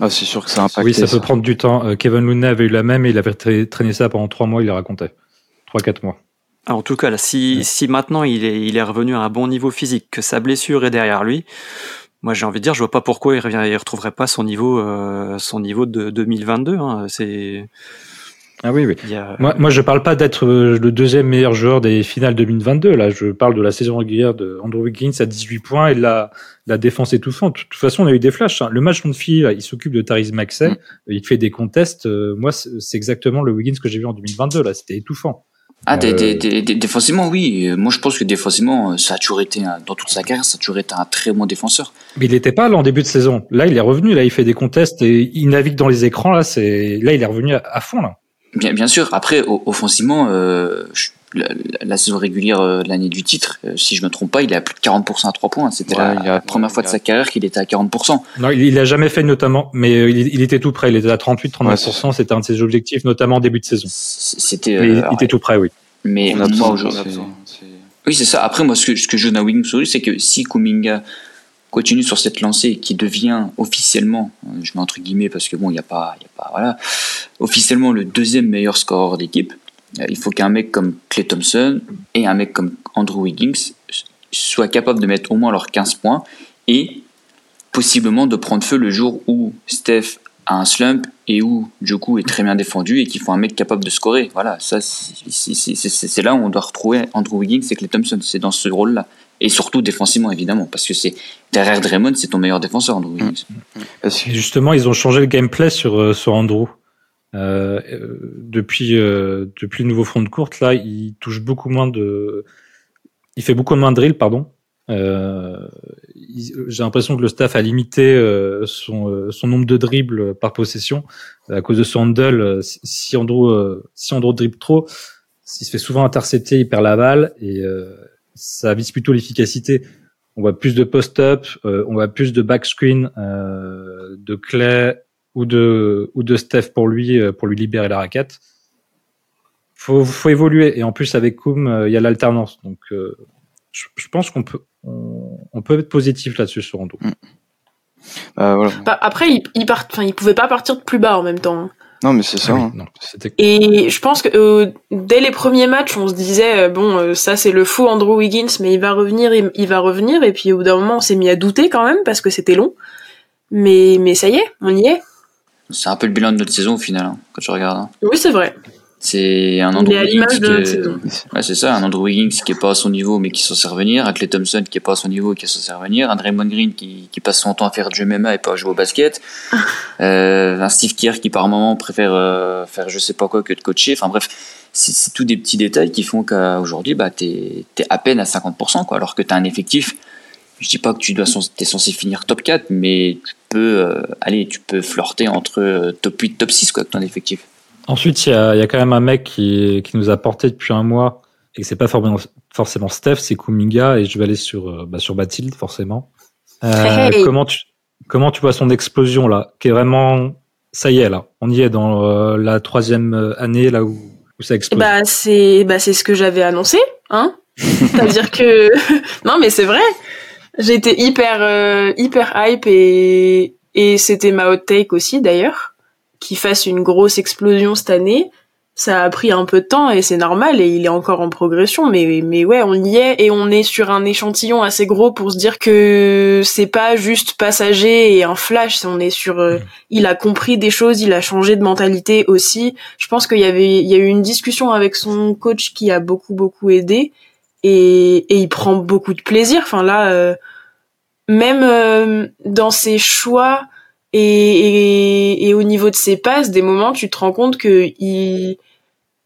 Ah, c'est sûr que ça a impacté. Oui, ça peut prendre du temps. Euh, Kevin Looney avait eu la même et il avait tra- traîné ça pendant trois mois, il le racontait. Trois, quatre mois. Ah, en tout cas, là, si, si maintenant il est, il est revenu à un bon niveau physique, que sa blessure est derrière lui, moi j'ai envie de dire, je vois pas pourquoi il revient, il retrouverait pas son niveau, euh, son niveau de 2022. Hein. C'est, Ah oui, oui. a- Moi, moi, je parle pas d'être euh, le deuxième meilleur joueur des finales 2022. Là, je parle de la saison régulière de Andrew Wiggins à 18 points et de la, la défense étouffante. De toute façon, on a eu des flashs. hein. Le match contre Philly, là, il s'occupe de Tyrese Maxey. Mm. Il fait des contests. Euh, moi, c'est c'est exactement le Wiggins que j'ai vu en 2022. Là, c'était étouffant. Ah, t'es- Euh, t'es- t'es- t'es- défensivement, oui. Euh, Moi, je pense que défensivement, euh, ça a toujours été, un- dans toute sa carrière, ça a toujours été un très bon défenseur. Mais il n'était pas là en début de saison. Là, il est revenu. Là, il fait des contests et il navigue dans les écrans. Là, c'est là, il est revenu à, à fond. Là. Bien, bien sûr. Après, offensivement, euh, la, la- la saison régulière euh, de l'année du titre, euh, si je me trompe pas, il est à plus de 40% à 3 points. C'était Ouais, la, a- première fois de sa carrière qu'il était à 40%. Non, il, il a jamais fait notamment, mais il, il était tout près. Il était à 38-39%. C'était un de ses objectifs, notamment en début de saison. C'était. Il- il était tout près, oui. mais On a moi, aujourd'hui, Oui, c'est ça. Après, moi, ce que, ce que je donne à Wiggins aujourd'hui, c'est que si Kuminga continue sur cette lancée qui devient officiellement, je mets entre guillemets parce que bon, il a pas, y a pas, voilà, officiellement le deuxième meilleur scoreur d'équipe, euh, il faut qu'un mec comme Clay Thompson et un mec comme Andrew Wiggins soient capables de mettre au moins leurs 15 points et possiblement de prendre feu le jour où Steph a un slump et où Joku est très bien défendu et qu'il faut un mec capable de scorer. Voilà, ça c'est là où on doit retrouver Andrew Wiggins et Clay Thompson, c'est dans ce rôle-là. Et surtout défensivement évidemment, parce que c'est derrière Draymond, c'est ton meilleur défenseur Andrew Wiggins. Justement, ils ont changé le gameplay sur, euh, sur Andrew. Euh, euh, depuis, euh, depuis le nouveau front de courte, là, il touche beaucoup moins de. Il fait beaucoup moins de drill, pardon. Euh, J'ai l'impression que le staff a limité euh, son, son nombre de dribbles par possession à cause de son handle. Si, Andrew, si Andrew dribble trop, il se fait souvent intercepter, il perd la balle et ça vise plutôt l'efficacité. On voit plus de post-up, euh, on voit plus de backscreen euh, de Clay ou de ou de Steph pour lui euh, pour lui libérer la raquette. Faut faut évoluer et en plus avec Koum euh, il y a l'alternance donc euh, je, je pense qu'on peut on, on peut être positif là-dessus sur Rondo. bah, voilà. Bah, après, il, il, part, enfin, il pouvait pas partir de plus bas en même temps. hein. Non, mais c'est ça. Ah oui, hein. non, Et je pense que euh, dès les premiers matchs, on se disait euh, bon, euh, ça c'est le faux Andrew Wiggins, mais il va revenir, il, il va revenir. Et puis au bout d'un moment, on s'est mis à douter quand même parce que c'était long. Mais mais ça y est, on y est. C'est un peu le bilan de notre saison au final, hein, quand tu regardes. hein. Oui, c'est vrai. C'est un Andrew Wiggins. Ouais, c'est ça, un Andrew Wiggins qui est pas à son niveau mais qui s'en sait revenir, un Clay Thompson qui est pas à son niveau et qui s'en sait revenir, un Draymond Green qui, qui passe son temps à faire du MMA et pas à jouer au basket, euh, un Steve Kerr qui par moment préfère euh, faire je sais pas quoi que de coacher, enfin bref, c'est tous des petits détails qui font qu'aujourd'hui bah, t'es es à peine à 50% quoi, alors que t'as un effectif, je dis pas que tu dois t'es censé finir top 4 mais tu peux, euh, allez, tu peux flirter entre top 8, top 6 quoi, avec ton effectif. Ensuite, il y y a quand même un mec qui, qui nous a porté depuis un mois et c'est pas forcément, forcément Steph, c'est Kuminga et je vais aller sur, euh, bah, sur Bathilde, forcément. Euh, Hey, comment tu, comment tu vois son explosion là, qui est vraiment, ça y est là, on y est dans euh, la troisième euh, année là où, où ça explose. Bah c'est bah c'est ce que j'avais annoncé, hein. C'est-à-dire que non mais c'est vrai. J'étais hyper euh, hyper hype et et c'était ma hot take aussi d'ailleurs qu'il fasse une grosse explosion cette année ça a pris un peu de temps et c'est normal et il est encore en progression mais mais ouais on y est et on est sur un échantillon assez gros pour se dire que c'est pas juste passager et un flash on est sur euh, il a compris des choses il a changé de mentalité aussi. Je pense qu'il y avait il y a eu une discussion avec son coach qui a beaucoup beaucoup aidé et et il prend beaucoup de plaisir. Enfin là euh, même euh, dans ses choix et, et, et, au niveau de ses passes, des moments, tu te rends compte que il,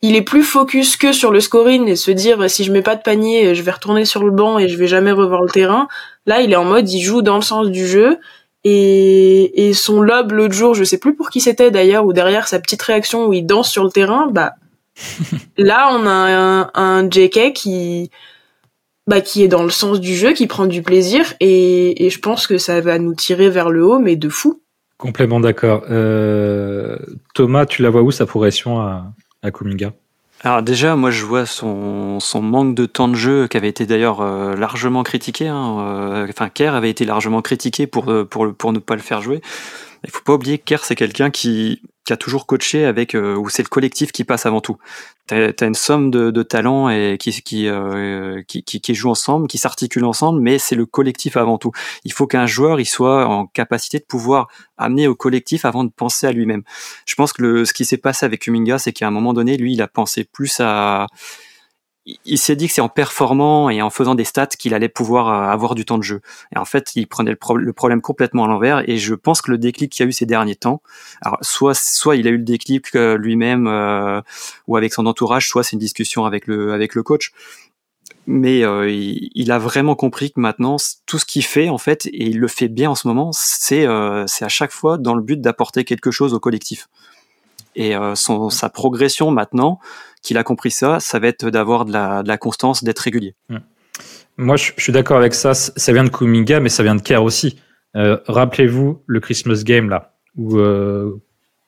il est plus focus que sur le scoring et se dire si je mets pas de panier, je vais retourner sur le banc et je vais jamais revoir le terrain. Là, il est en mode, il joue dans le sens du jeu. Et, et son lob l'autre jour, je sais plus pour qui c'était d'ailleurs, ou derrière sa petite réaction où il danse sur le terrain, bah là on a un, un JK qui bah, qui est dans le sens du jeu, qui prend du plaisir, et, et je pense que ça va nous tirer vers le haut, mais de fou. Complètement d'accord. Euh, Thomas, tu la vois où sa progression à, à Kuminga? Alors déjà, moi je vois son, son manque de temps de jeu qui avait été d'ailleurs euh, largement critiqué. Hein, euh, enfin, Kerr avait été largement critiqué pour, euh, pour, pour ne pas le faire jouer. Il faut pas oublier que Kerr c'est quelqu'un qui, qui a toujours coaché avec euh, où c'est le collectif qui passe avant tout. T'as as une somme de, de talents et qui qui, euh, qui, qui qui jouent ensemble, qui s'articulent ensemble, mais c'est le collectif avant tout. Il faut qu'un joueur il soit en capacité de pouvoir amener au collectif avant de penser à lui-même. Je pense que le, ce qui s'est passé avec Kuminga, c'est qu'à un moment donné, lui, il a pensé plus à il s'est dit que c'est en performant et en faisant des stats qu'il allait pouvoir euh, avoir du temps de jeu. Et en fait, il prenait le, problème complètement à l'envers. Et je pense que le déclic qu'il y a eu ces derniers temps, alors soit soit il a eu le déclic euh, lui-même euh, ou avec son entourage, soit c'est une discussion avec le avec le coach. Mais euh, il, a vraiment compris que maintenant tout ce qu'il fait en fait et il le fait bien en ce moment, c'est euh, c'est à chaque fois dans le but d'apporter quelque chose au collectif. Et son, sa progression maintenant, qu'il a compris ça, ça va être d'avoir de la, de la, constance, d'être régulier. Moi, je, je suis d'accord avec ça. Ça vient de Kuminga, mais ça vient de Kerr aussi. Euh, Rappelez-vous le Christmas Game là, où euh,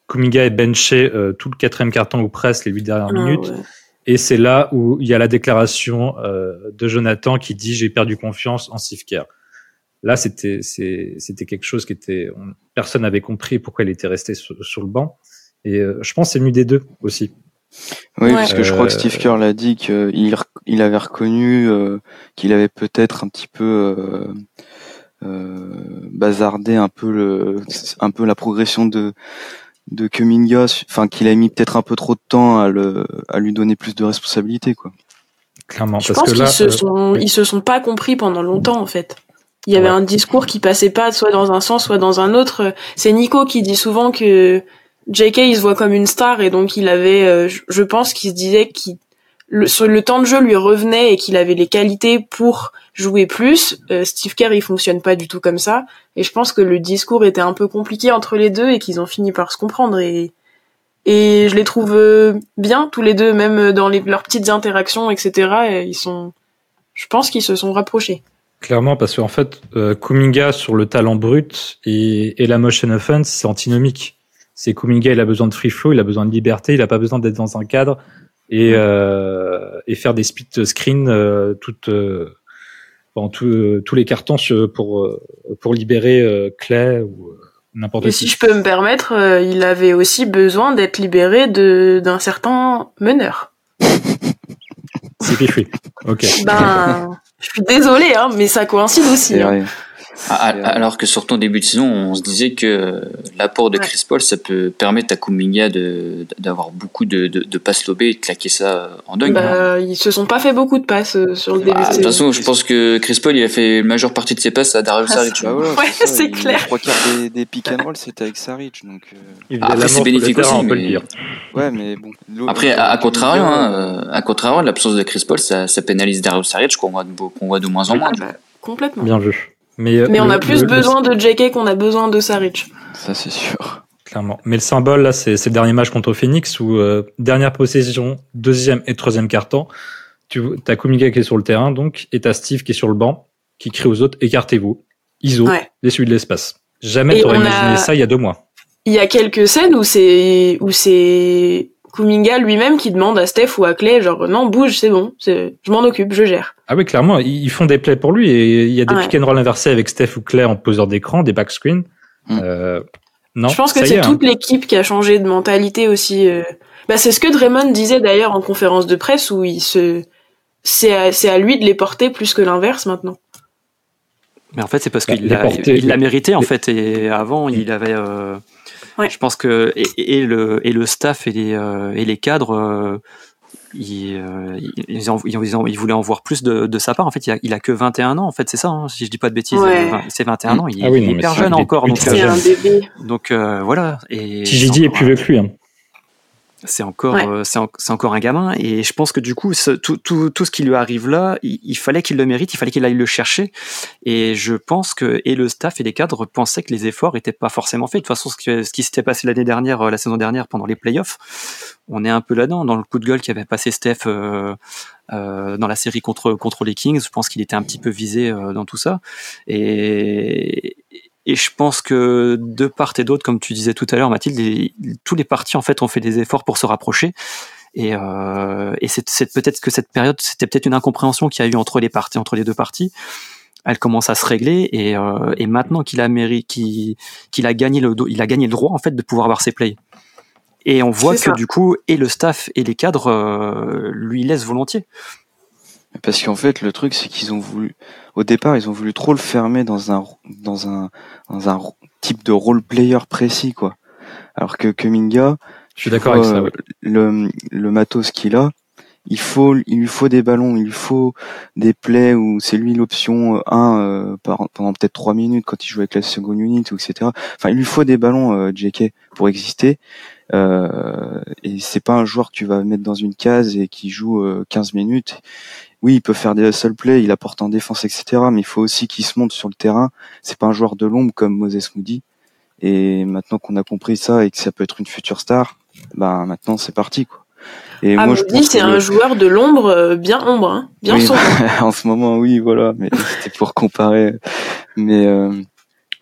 Kuminga est benché euh, tout le quatrième carton ou presque les huit dernières Ah, minutes. ouais. Et c'est là où il y a la déclaration euh, de Jonathan qui dit j'ai perdu confiance en Steve Kerr. Là, c'était quelque chose qui était on- personne n'avait compris pourquoi il était resté sur, sur le banc. Et euh, je pense que c'est venu des deux aussi. Oui, Ouais. parce que je crois que Euh, Steve Kerr l'a dit qu'il il avait reconnu euh, qu'il avait peut-être un petit peu euh, euh, bazardé un peu le, un peu la progression de de Kuminga, enfin qu'il a mis peut-être un peu trop de temps à le à lui donner plus de responsabilités quoi. Clairement, Je parce pense qu'ils là, se euh, sont, oui. ils se sont pas compris pendant longtemps en fait. Il y avait Ouais. un discours qui passait pas soit dans un sens, soit dans un autre. C'est Nico qui dit souvent que JK il se voit comme une star et donc il avait, euh, je- pense qu'il se disait qu'il le temps de jeu lui revenait et qu'il avait les qualités pour jouer plus. Euh, Steve Kerr il fonctionne pas du tout comme ça et je pense que le discours était un peu compliqué entre les deux et qu'ils ont fini par se comprendre et et je les trouve euh, bien tous les deux même dans les, leurs petites interactions etc. Et ils sont je pense qu'ils se sont rapprochés. Clairement, parce qu'en fait, euh, Kuminga sur le talent brut et, et la motion offense, c'est antinomique. C'est Kuminga, il a besoin de free flow, il a besoin de liberté, il a pas besoin d'être dans un cadre et, euh, et faire des split screens euh, toutes, euh, tout, euh, tous les cartons pour, pour libérer euh, Clay ou euh, n'importe Et qui. si je peux me permettre, euh, il avait aussi besoin d'être libéré de d'un certain meneur. C'est Pifui. Ok. Ben, je suis désolée, hein, mais ça coïncide aussi. C'est vrai. Alors que sur ton début de saison, on se disait que l'apport de Ouais. Chris Paul, ça peut permettre à Kuminga de d'avoir beaucoup de, de, de passes lobées et de claquer ça en dunk. hein. Bah, ils se sont pas fait beaucoup de passes euh, sur le début Bah, de de toute façon, je pense que Chris Paul, il a fait la majeure partie de ses passes à Darius Ah, Saric. Bah voilà, Ouais, c'est clair. Les trois quarts des, des pick and roll, c'était avec Saric, donc euh, Il faisait Après, c'est bénéfique aussi, on peut le mais- dire. ouais, mais bon. Après, à, contrario, hein, euh, euh, à contrario, l'absence de Chris Paul, ça, ça pénalise Darius Saric qu'on voit, de, voit moins en moins. Ah bah, complètement. Bien vu. Mais, euh, Mais on a plus le- le- besoin de JK qu'on a besoin de Saric. ça c'est sûr. Clairement. Mais le symbole, là, c'est c'est le dernier match contre Phoenix où, euh, dernière possession, deuxième et troisième carton, tu as Kuminga qui est sur le terrain, donc, et t'as Steve qui est sur le banc, qui crie aux autres, écartez-vous. ISO, Ouais. les de l'espace. Jamais t'aurais a- imaginé ça il y a deux mois. Il y a quelques scènes où c'est où c'est Kuminga lui-même qui demande à Steph ou à Clay genre non bouge c'est bon c'est je m'en occupe je gère. Ah oui, clairement, ils font des plays pour lui et il y a des Ouais. pick and roll inversés avec Steph ou Claire en poseur d'écran, des back screens. Mm. Euh, non, je pense que c'est est, hein. toute l'équipe qui a changé de mentalité aussi. euh. Bah, c'est ce que Draymond disait d'ailleurs en conférence de presse où il se, c'est à, c'est à lui de les porter plus que l'inverse maintenant. Mais en fait, c'est parce Bah, qu'il l'a mérité, en les- fait. Et avant, il avait. euh, Ouais. Je pense que. Et, et le, et le staff et les, euh, et les cadres. euh, ils, euh, ils, en- ils, en- ils en- ils voulaient en voir plus de, de sa part. En fait, il a, il a que 21 ans, en fait, c'est ça, hein, si je dis pas de bêtises. Ouais. C'est 21 ans, il, Ah oui, il non, est hyper jeune est encore. Donc, un bébé. donc euh, voilà. Et TJD c'est est encore plus vieux que lui. hein. C'est encore Ouais. euh, c'est en- encore un gamin. Et je pense que du coup ce- tout, tout, tout ce qui lui arrive là il, il fallait qu'il le mérite il fallait qu'il aille le chercher. Et je pense que et le staff et les cadres pensaient que les efforts étaient pas forcément faits. De toute façon ce, que- ce qui s'était passé l'année dernière euh, la saison dernière pendant les playoffs on est un peu là-dedans. Dans le coup de gueule qui avait passé Steph euh, euh, dans la série contre contre les Kings je pense qu'il était un petit peu visé euh, dans tout ça. Et et je pense que de part et d'autre, comme tu disais tout à l'heure, Mathilde, les- tous les partis en fait ont fait des efforts pour se rapprocher. Et, euh, et c'est peut-être que cette période, c'était peut-être une incompréhension qu'il y a eu entre les parties, entre les deux parties. Elle commence à se régler et, euh, et maintenant qu'il a mérité, qu'il a gagné le, il a gagné le droit en fait de pouvoir avoir ses plays. Et on voit que ça. du coup, et le staff et les cadres euh, lui laissent volontiers. Parce qu'en fait, le truc, c'est qu'ils ont voulu, au départ, ils ont voulu trop le fermer dans un, dans un, dans un type de role player précis, quoi. Alors que Kuminga, Je suis d'accord avec ça. euh, le, le matos qu'il a, il faut, il lui faut des ballons, il lui faut des plays où c'est lui l'option 1 pendant peut-être 3 minutes quand il joue avec la seconde unit, ou etc. Enfin, il lui faut des ballons, euh, JK, pour exister. Euh, et c'est pas un joueur que tu vas mettre dans une case et qui joue euh, 15 minutes. Oui, il peut faire des hustle plays, il apporte en défense, etc. Mais il faut aussi qu'il se monte sur le terrain. C'est pas un joueur de l'ombre comme Moses Moody. Et maintenant qu'on a compris ça et que ça peut être une future star, bah maintenant c'est parti quoi. Et Ah, moi je Moody, pense c'est que un joueur de l'ombre, euh, bien ombre, hein, bien Oui, sombre. en ce moment, oui, voilà, mais c'était pour comparer. Mais euh,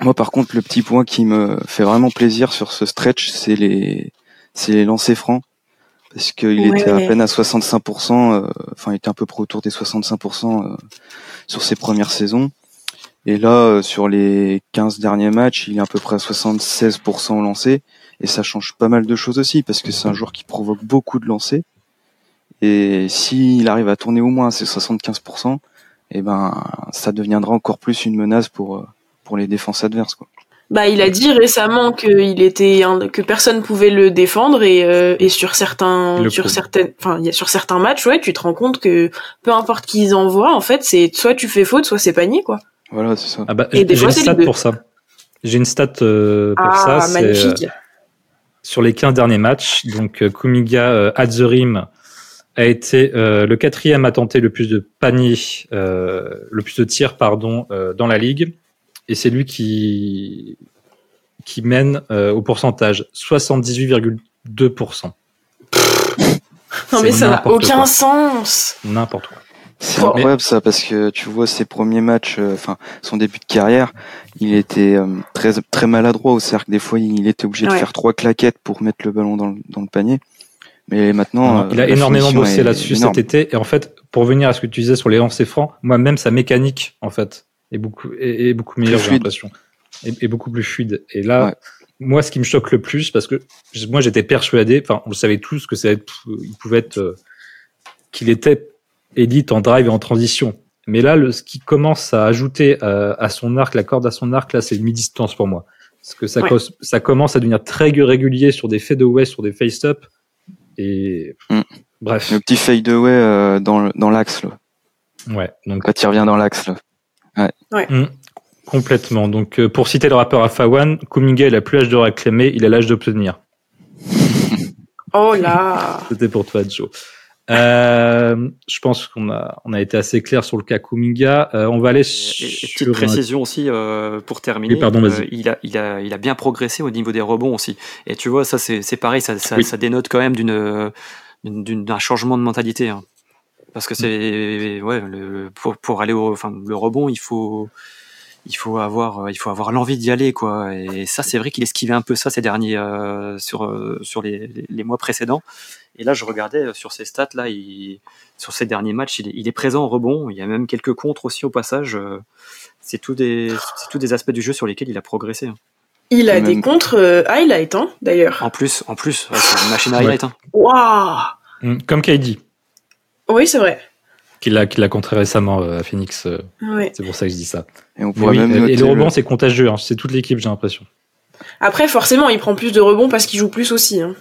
moi, par contre, le petit point qui me fait vraiment plaisir sur ce stretch, c'est les, c'est les lancers francs, parce qu'il Ouais. était à peine à 65%. euh, Enfin, il était un peu près autour des 65% euh, sur ses premières saisons. Et là, euh, sur les 15 derniers matchs, il est à peu près à 76% au lancer. Et ça change pas mal de choses aussi, parce que c'est un joueur qui provoque beaucoup de lancers. Et s'il arrive à tourner au moins à ces 75%, eh ben, ça deviendra encore plus une menace pour, euh, pour les défenses adverses, quoi. Bah, il a dit récemment qu'il était que personne pouvait le défendre et, euh, et sur certains Le sur certaines enfin il y a sur certains matchs ouais tu te rends compte que peu importe qui ils envoient en fait c'est soit tu fais faute soit c'est panier quoi. Voilà, c'est ça. Ah bah, Et des j'ai fois, une c'est stat pour ça. J'ai une stat euh, pour ah ça. c'est, euh, magnifique. sur les 15 derniers matchs. Donc euh, Kumiga euh, at the rim a été euh, le quatrième à tenter le plus de paniers, euh, le plus de tirs pardon euh, dans la ligue, et c'est lui qui qui mène euh, au pourcentage 78,2%. non mais ça n'a aucun quoi. sens. N'importe quoi. C'est incroyable ça parce que tu vois ses premiers matchs, euh, enfin son début de carrière, il était euh, très très maladroit au cercle. Des fois, il était obligé de faire trois claquettes pour mettre le ballon dans le, dans le panier. Mais maintenant, Non, il a énormément bossé là-dessus cet été. Et en fait, pour revenir à ce que tu disais sur les lancers francs, moi-même, sa mécanique, en fait, est beaucoup, est, est beaucoup meilleure, j'ai l'impression. Est, est beaucoup plus fluide. Et là, Ouais. moi, ce qui me choque le plus, parce que moi, j'étais persuadé, enfin, on le savait tous que il pouvait être, euh, qu'il était élite en drive et en transition. Mais là, le, ce qui commence à ajouter à, à son arc, la corde à son arc, là, c'est mi-distance pour moi. Parce que ça, Ouais. cause- ça commence à devenir très régulier sur des fadeaways, sur des face-up. Et Mm. bref. Le petit fadeaway euh, dans dans l'axe là. Ouais, donc Quand il revient dans l'axe là. Mm, complètement. Donc euh, pour citer le rappeur Afawan, Kuminga il a plus l'âge de réclamer, il a l'âge d'obtenir. Oh là. C'était pour toi, Joe. Euh, je pense qu'on a on a été assez clair sur le cas Kuminga. Euh, on va aller Et, sur et petite un- précision aussi euh, pour terminer. Oui, pardon, vas-y. euh, il, a, il, a, il a bien progressé au niveau des rebonds aussi. Et tu vois, ça c'est c'est pareil, ça, ça, Oui. ça dénote quand même d'une- d'un changement de mentalité. hein. Parce que c'est ouais, le, pour, pour aller au enfin, le rebond, il faut il faut avoir euh, il faut avoir l'envie d'y aller quoi. Et ça, c'est vrai qu'il esquivait un peu ça ces derniers euh, sur euh, sur les, les- mois précédents. Et là, je regardais sur ses stats là, il, sur ces derniers matchs, il est, il est présent en rebond. Il y a même quelques contres aussi au passage. C'est tout des c'est tout des aspects du jeu sur lesquels il a progressé. hein. Il a des contres euh, highlight, hein, d'ailleurs. En plus, en plus, ouais, c'est une machine à highlight. Hein. Waouh Mm, Comme KD, Oui, c'est vrai. qui l'a qui l'a contré récemment euh, à Phoenix. euh, Ouais. C'est pour ça que je dis ça. Et on oui, même et le rebond, le- c'est contagieux. hein. C'est toute l'équipe, j'ai l'impression. Après, forcément, il prend plus de rebonds parce qu'il joue plus aussi. Hein.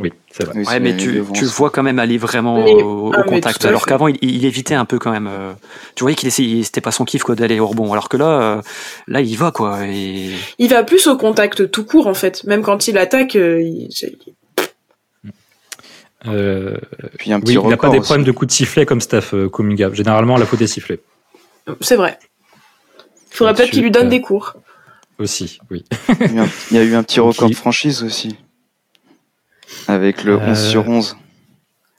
Oui, c'est vrai. Oui, Ouais, c'est mais tu, tu le vois quand même aller vraiment Mais- au, au ah, contact. Alors qu'avant, il, il évitait un peu quand même. euh, tu voyais qu'il essayait, c'était pas son kiff quoi d'aller au rebond. Alors que là, euh, là, il y va quoi. Et Il va plus au contact tout court, en fait. Même quand il attaque, euh, il- Euh, Puis un oui, il n'a pas des aussi. problèmes de coups de sifflet comme Steph euh, Kuminga. Généralement, la faute est sifflée. c'est vrai. Il faudrait peut-être qu'il lui donne des cours. Aussi, oui. Il y a eu un- il y a eu un petit record de franchise aussi. Avec le Euh, 11 sur 11.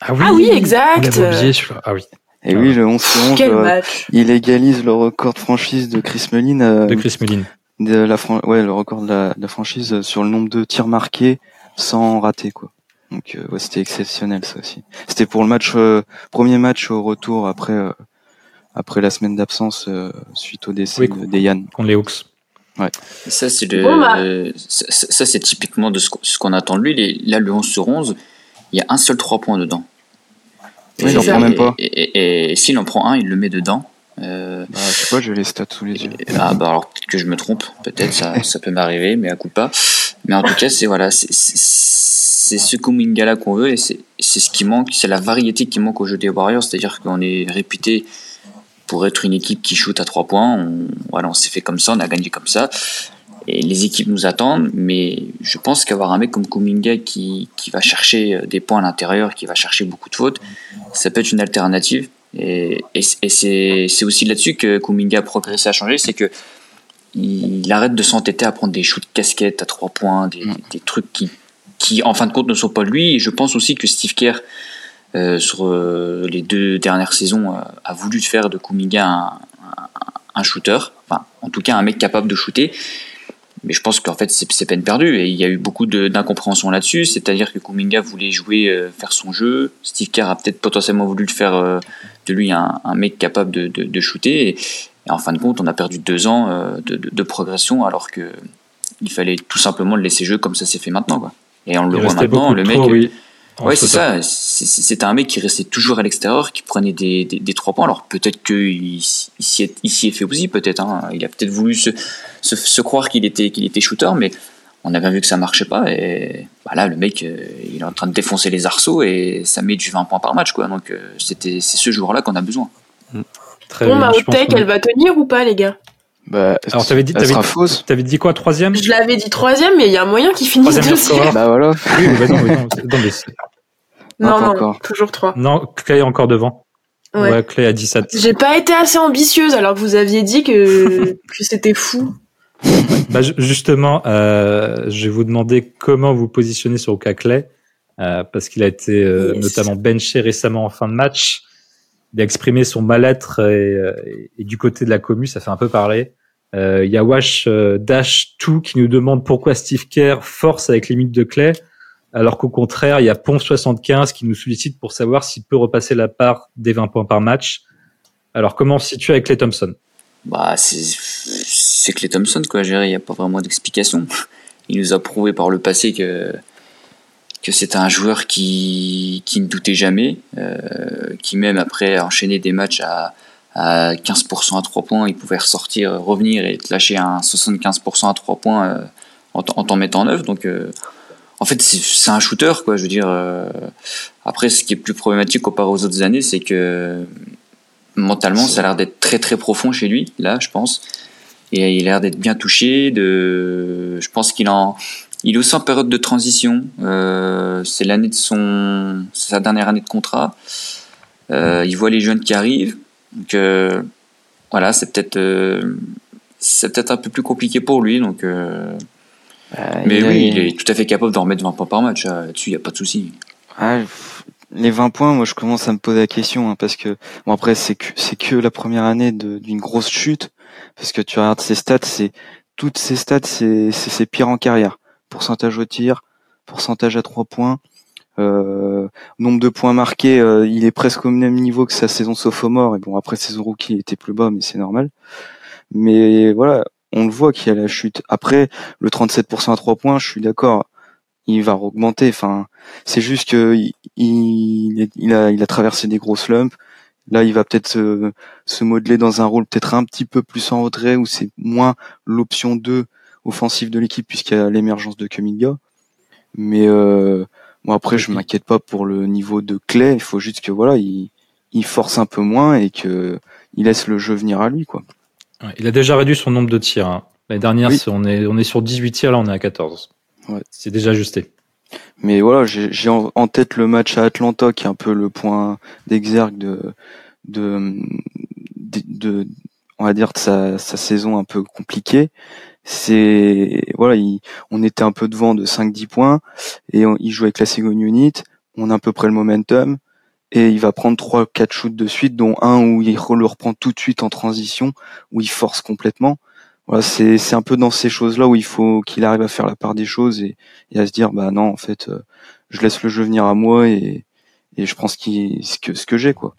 Ah Ah oui, exact. On l'avait oublié. Ah oui, Et oui, le 11 sur 11, Quel euh, match il égalise le record de franchise de Chris Mullin. euh, de Chris Mullin. de la fran- ouais, le record de la, de la franchise euh, sur le nombre de tirs marqués sans rater, quoi. Donc, euh, ouais, c'était exceptionnel, ça aussi. C'était pour le match, euh, premier match au retour après, euh, après la semaine d'absence euh, suite au décès Oui, de d'Eyan. contre les Hawks. Et ça, c'est le, Bon, bah. ça, ça- ça, c'est typiquement de ce qu'on- attend de lui. Les- Là, le 11 sur 11, il y a un seul 3 points dedans. Oui, il en prend même pas. Et, et- et s'il en prend un, il le met dedans. Euh, Bah, je sais pas, j'ai les stats sous les yeux. ah bah alors peut-être que je me trompe, peut-être ça, ça peut m'arriver, mais à coup pas. Mais en tout cas, c'est voilà, c'est- c'est ce Kuminga là qu'on veut et c'est c'est ce qui manque, c'est la variété qui manque au jeu des Warriors, c'est-à-dire qu'on est réputé pour être une équipe qui shoot à trois points. On, voilà, on s'est fait comme ça, on a gagné comme ça. Et les équipes nous attendent, mais je pense qu'avoir un mec comme Kuminga qui, qui va chercher des points à l'intérieur, qui va chercher beaucoup de fautes, ça peut être une alternative. Et, et, et c'est c'est aussi là-dessus que Kuminga a progressé, a changé, c'est que il arrête de s'entêter à prendre des shoots casquettes à trois points, des, Mm. des- des trucs qui, qui, en fin de compte, ne sont pas lui. Je pense aussi que Steve Kerr, euh, sur euh, les deux dernières saisons, euh, a voulu faire de Kuminga un, shooter, enfin, en tout cas un mec capable de shooter. Mais je pense qu'en fait, c'est peine perdue. Et il y a eu beaucoup d'incompréhension là-dessus. C'est-à-dire que Kuminga voulait jouer, faire son jeu. Steve Kerr a peut-être potentiellement voulu le faire de lui un, mec capable de, shooter. Et, en fin de compte, on a perdu deux ans de, progression alors que il fallait tout simplement le laisser jouer comme ça s'est fait maintenant. Et on le Il voit maintenant, le mec. trop, oui. Ouais, c'est ça. C'était un mec qui restait toujours à l'extérieur, qui prenait des, des, des trois points. Alors peut-être qu'il il s'y est, fait aussi, peut-être. Hein. Il a peut-être voulu se, se, se croire qu'il était, qu'il était shooter, mais on a bien vu que ça marchait pas. Et bah là, le mec, euh, il est en train de défoncer les arceaux et ça met du 20 points par match. Quoi. Donc euh, c'était, c'est ce joueur-là qu'on a besoin. Très Bon, bien, ma hot take, qu'on- elle va tenir ou pas, les gars? Bah, Alors, t'avais dit, t'avais sera dit- fausse. t'avais dit quoi, troisième? Je l'avais dit troisième, mais il y a un moyen qu'il finisse deuxième. Bah voilà. Oui, mais non, mais non, non, mais Non, Non, non, toujours trois. non, Clay est encore devant. Ouais. Ouais, Clay à 17. J'ai pas été assez ambitieuse alors que vous aviez dit que, que c'était fou. Bah, ju- justement, euh, je vais vous demander comment vous positionnez sur Oka Clay, euh, parce qu'il a été euh, Yes. notamment benché récemment en fin de match. Exprimé son mal-être et, euh, et du côté de la commu, ça fait un peu parler. Euh, Il y a Wash euh, Dash 2 qui nous demande pourquoi Steve Kerr force avec les limites de Clay, alors qu'au contraire, il y a Ponce 75 qui nous sollicite pour savoir s'il peut repasser la part des 20 points par match. Alors comment on se situe avec Clay Thompson? Bah, c'est, Clay Thompson, quoi. Dirais, Il n'y a pas vraiment d'explication. Il nous a prouvé par le passé que, que c'était un joueur qui, qui ne doutait jamais, euh, qui même après enchaîner des matchs à, à 15% à 3 points, il pouvait ressortir, revenir et te lâcher un 75% à 3 points euh, en, t'en- en mettant 9. Donc, euh, en fait, c'est, un shooter, quoi. Je veux dire, après, ce qui est plus problématique comparé aux autres années, c'est que mentalement, ça a l'air d'être très très profond chez lui, là, je pense. Et il a l'air d'être bien touché. De, je pense qu'il en, il est aussi en période de transition. Euh, c'est l'année de son, sa dernière année de contrat. Euh, il voit les jeunes qui arrivent. Donc euh, voilà, c'est peut-être, euh, c'est peut-être un peu plus compliqué pour lui. Donc, euh, Bah, mais il oui, il est tout à fait capable d'en remettre 20 points par match. hein. Là-dessus, il n'y a pas de souci. Ah, les 20 points, moi je commence à me poser la question hein, parce que bon après c'est que c'est que la première année d'une grosse chute parce que tu regardes ses stats, c'est toutes ses stats c'est c'est ses pires en carrière. Pourcentage au tir, pourcentage à 3 points, euh, nombre de points marqués, euh, il est presque au même niveau que sa saison sophomore et bon après saison rookie il était plus bas mais c'est normal. Mais voilà, on le voit qu'il y a la chute. Après, le 37% à 3 points, je suis d'accord, il va augmenter. Enfin, c'est juste que il, il, a, il a traversé des gros slumps. Là, il va peut-être se, se modeler dans un rôle peut-être un petit peu plus en retrait, où c'est moins l'option 2 offensive de l'équipe, puisqu'il y a l'émergence de Kuminga. Mais euh, bon, après, je m'inquiète pas pour le niveau de Clay. Il faut juste que voilà, il, il force un peu moins et que il laisse le jeu venir à lui, quoi. Il a déjà réduit son nombre de tirs. Hein. L'année dernière, on, est, on est sur 18 tirs, là on est à 14. Ouais. C'est déjà ajusté. Mais voilà, j'ai en tête le match à Atlanta qui est un peu le point d'exergue de, de, de, on va dire, de sa, sa saison un peu compliquée. C'est voilà, on était un peu devant de 5-10 points et il joue avec la second unit. On a à peu près le momentum et il va prendre trois quatre shoots de suite dont un où il le reprend tout de suite en transition où il force complètement voilà c'est c'est un peu dans ces choses là où il faut qu'il arrive à faire la part des choses et, et à se dire bah non en fait euh, je laisse le jeu venir à moi et et je pense qu'il ce que ce que j'ai quoi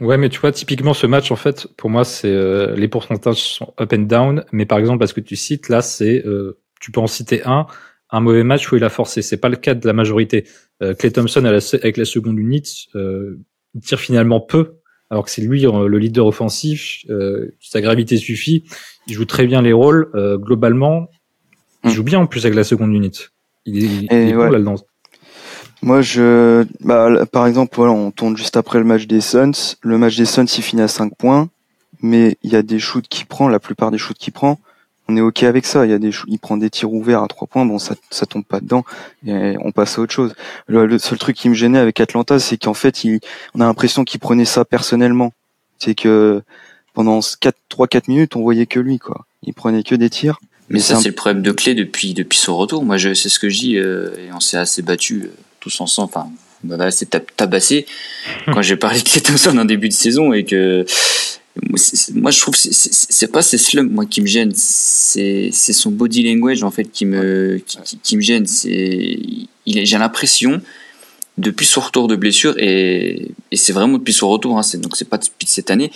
Ouais, mais tu vois, typiquement ce match, en fait, pour moi, c'est euh, les pourcentages sont up and down. Mais par exemple, parce que tu cites là, c'est euh, tu peux en citer un, un mauvais match où il a forcé. C'est pas le cas de la majorité. Euh, Clay Thompson avec la seconde unité euh, il tire finalement peu, alors que c'est lui euh, le leader offensif. Euh, sa gravité suffit. Il joue très bien les rôles. Euh, globalement, il hmm. joue bien en plus avec la seconde unité. Il est, il est ouais. là-dedans. Moi, je, bah, par exemple, voilà, on tourne juste après le match des Suns. Le match des Suns, il finit à 5 points, mais il y a des shoots qu'il prend, la plupart des shoots qu'il prend, on est ok avec ça. Il y a des, il prend des tirs ouverts à trois points, bon ça, ça tombe pas dedans, et on passe à autre chose. Le, seul truc qui me gênait avec Atlanta, c'est qu'en fait, il, on a l'impression qu'il prenait ça personnellement. C'est que pendant 4, 3-4 minutes, on voyait que lui, quoi. Il prenait que des tirs. Mais ça, c'est le problème de clé depuis depuis son retour. Moi, je c'est ce que je dis, euh, et on s'est assez battu euh, tous ensemble. Enfin, on va assez tabassé. Quand j'ai parlé de Thompson en début de saison et que moi je trouve c'est pas ces slumps moi qui me gênent. C'est c'est son body language en fait qui me qui, qui, me gêne. C'est il j'ai l'impression depuis son retour de blessure et, et c'est vraiment depuis son retour hein, donc c'est pas depuis cette année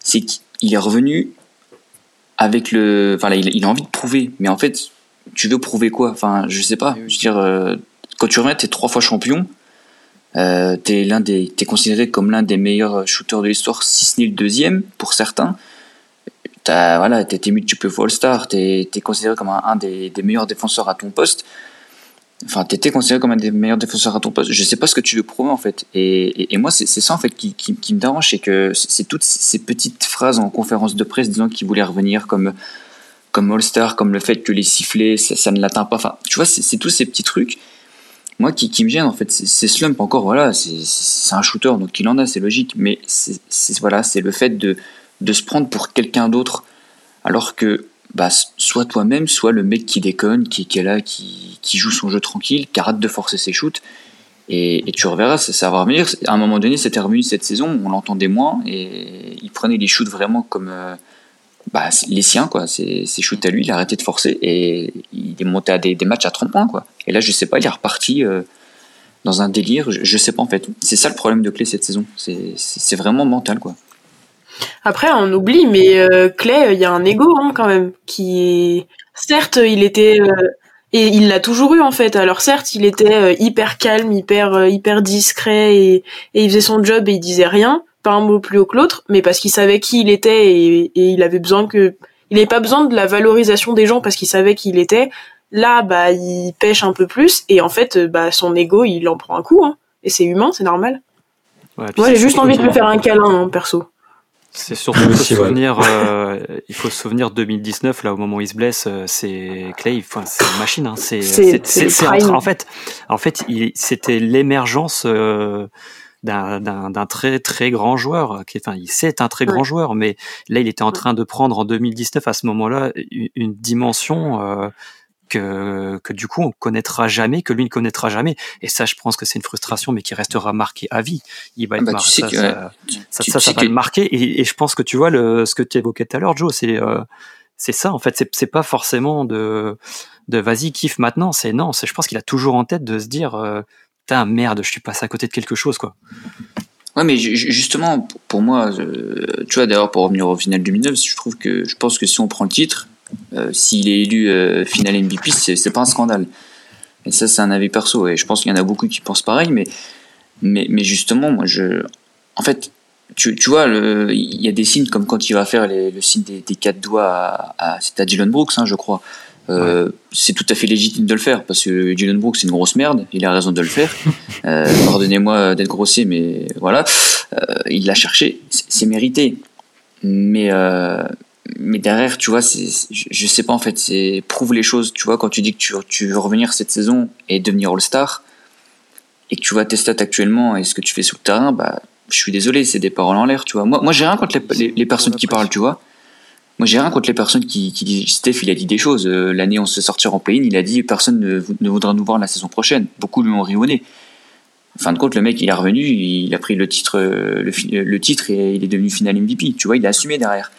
c'est qu'il est revenu avec le enfin il, il, a envie de prouver. Mais en fait tu veux prouver quoi? Enfin je sais pas. Je veux dire euh, quand tu reviens t'es trois fois champion euh, t'es l'un des, considéré comme l'un des meilleurs shooters de l'histoire, si ce n'est le deuxième pour certains. T'as, voilà, t'es, t'es multiple All-Star, t'es, t'es considéré comme un, des, meilleurs défenseurs à ton poste. Enfin, t'étais considéré comme un des meilleurs défenseurs à ton poste. Je sais pas ce que tu veux prouver en fait. Et, et, moi, c'est, ça en fait qui, qui, me dérange, c'est que c'est toutes ces petites phrases en conférence de presse disant qu'il voulait revenir comme comme All-Star, comme le fait que les sifflets, ça, ne l'atteint pas. Enfin, tu vois, c'est tous ces petits trucs moi qui, qui me gêne en fait c'est slump encore voilà c'est un shooter donc il en a c'est logique mais c'est voilà c'est le fait de de se prendre pour quelqu'un d'autre alors que bah soit toi-même soit le mec qui déconne qui, est là qui, joue son jeu tranquille qui arrête de forcer ses shoots et, et tu reverras ça, ça va revenir. À un moment donné c'était revenu cette saison on l'entendait moins et il prenait les shoots vraiment comme euh, bah, les siens, quoi. C'est shoot à lui, il a arrêté de forcer et il est monté à des, matchs à 30 points, quoi. Et là, je sais pas, il est reparti euh, dans un délire, je, sais pas en fait. C'est ça le problème de Clay cette saison. C'est vraiment mental, quoi. Après, on oublie, mais euh, Clay, il y a un ego hein, quand même, qui. Certes, il était... Euh, et il l'a toujours eu en fait. Alors certes, il était hyper calme, hyper hyper discret et, et, il faisait son job et il disait rien pas un mot plus haut que l'autre, mais parce qu'il savait qui il était et, il avait besoin que, il n'avait pas besoin de la valorisation des gens parce qu'il savait qui il était. Là, bah, il pêche un peu plus et en fait, bah, son ego, il en prend un coup. Hein. Et c'est humain, c'est normal. Ouais, Moi, j'ai juste envie de lui faire un câlin, hein, perso. C'est surtout il faut se souvenir, euh, il faut se souvenir 2019 là au moment où il se blesse, euh, c'est Clay, enfin c'est une machine, hein, c'est c'est en, fait, en fait, c'était l'émergence. Euh, d'un très très grand joueur. Qui, enfin, c'est un très grand joueur, mais là, il était en train de prendre en 2019 à ce moment-là une, dimension euh, que, que du coup on connaîtra jamais, que lui ne connaîtra jamais. Et ça, je pense que c'est une frustration, mais qui restera marqué à vie. Il va ah être bah, ça, ça, ça, va le marquer. Et, et, je pense que tu vois le, ce que tu évoquais tout à l'heure, Joe, c'est euh, c'est ça en fait. C'est pas forcément de de vas-y kiffe maintenant. C'est non. Je pense qu'il a toujours en tête de se dire euh, merde, je suis passé à côté de quelque chose, quoi. Ouais, mais justement, pour moi, tu vois, d'ailleurs, pour revenir au final 2009, je trouve que, je pense que si on prend le titre, Euh, S'il est élu euh, final MVP, c'est pas un scandale. Et ça, c'est un avis perso. Et je pense qu'il y en a beaucoup qui pensent pareil, mais, mais, mais justement, moi, je. En fait, tu, tu vois, il y a des signes comme quand il va faire les- le signe des, des quatre doigts à, à, Dylan Brooks, hein, je crois. Euh, C'est tout à fait légitime de le faire parce que Dylan Brooks c'est une grosse merde, il a raison de le faire. Euh, Pardonnez-moi d'être grossier, mais voilà, Euh, il l'a cherché, c'est mérité. Mais mais derrière, tu vois, c'est je, sais pas en fait, c'est prouve les choses. Tu vois, quand tu dis que tu, tu veux revenir cette saison et devenir All-Star et que tu vois tes stats actuellement et ce que tu fais sur le terrain, bah je suis désolé, c'est des paroles en l'air, tu vois. Moi, moi j'ai rien contre les, les, les personnes qui parlent, tu vois. Moi, j'ai rien contre les personnes qui, qui disent. Steph, il a dit des choses. Euh, L'année, on se sortir en play-in, il a dit personne ne, ne voudra nous voir la saison prochaine. Beaucoup lui ont ri au nez. En fin de compte, le mec, il est revenu, il a pris le titre, euh, le, le titre et il est devenu final MVP. Tu vois, il a assumé derrière.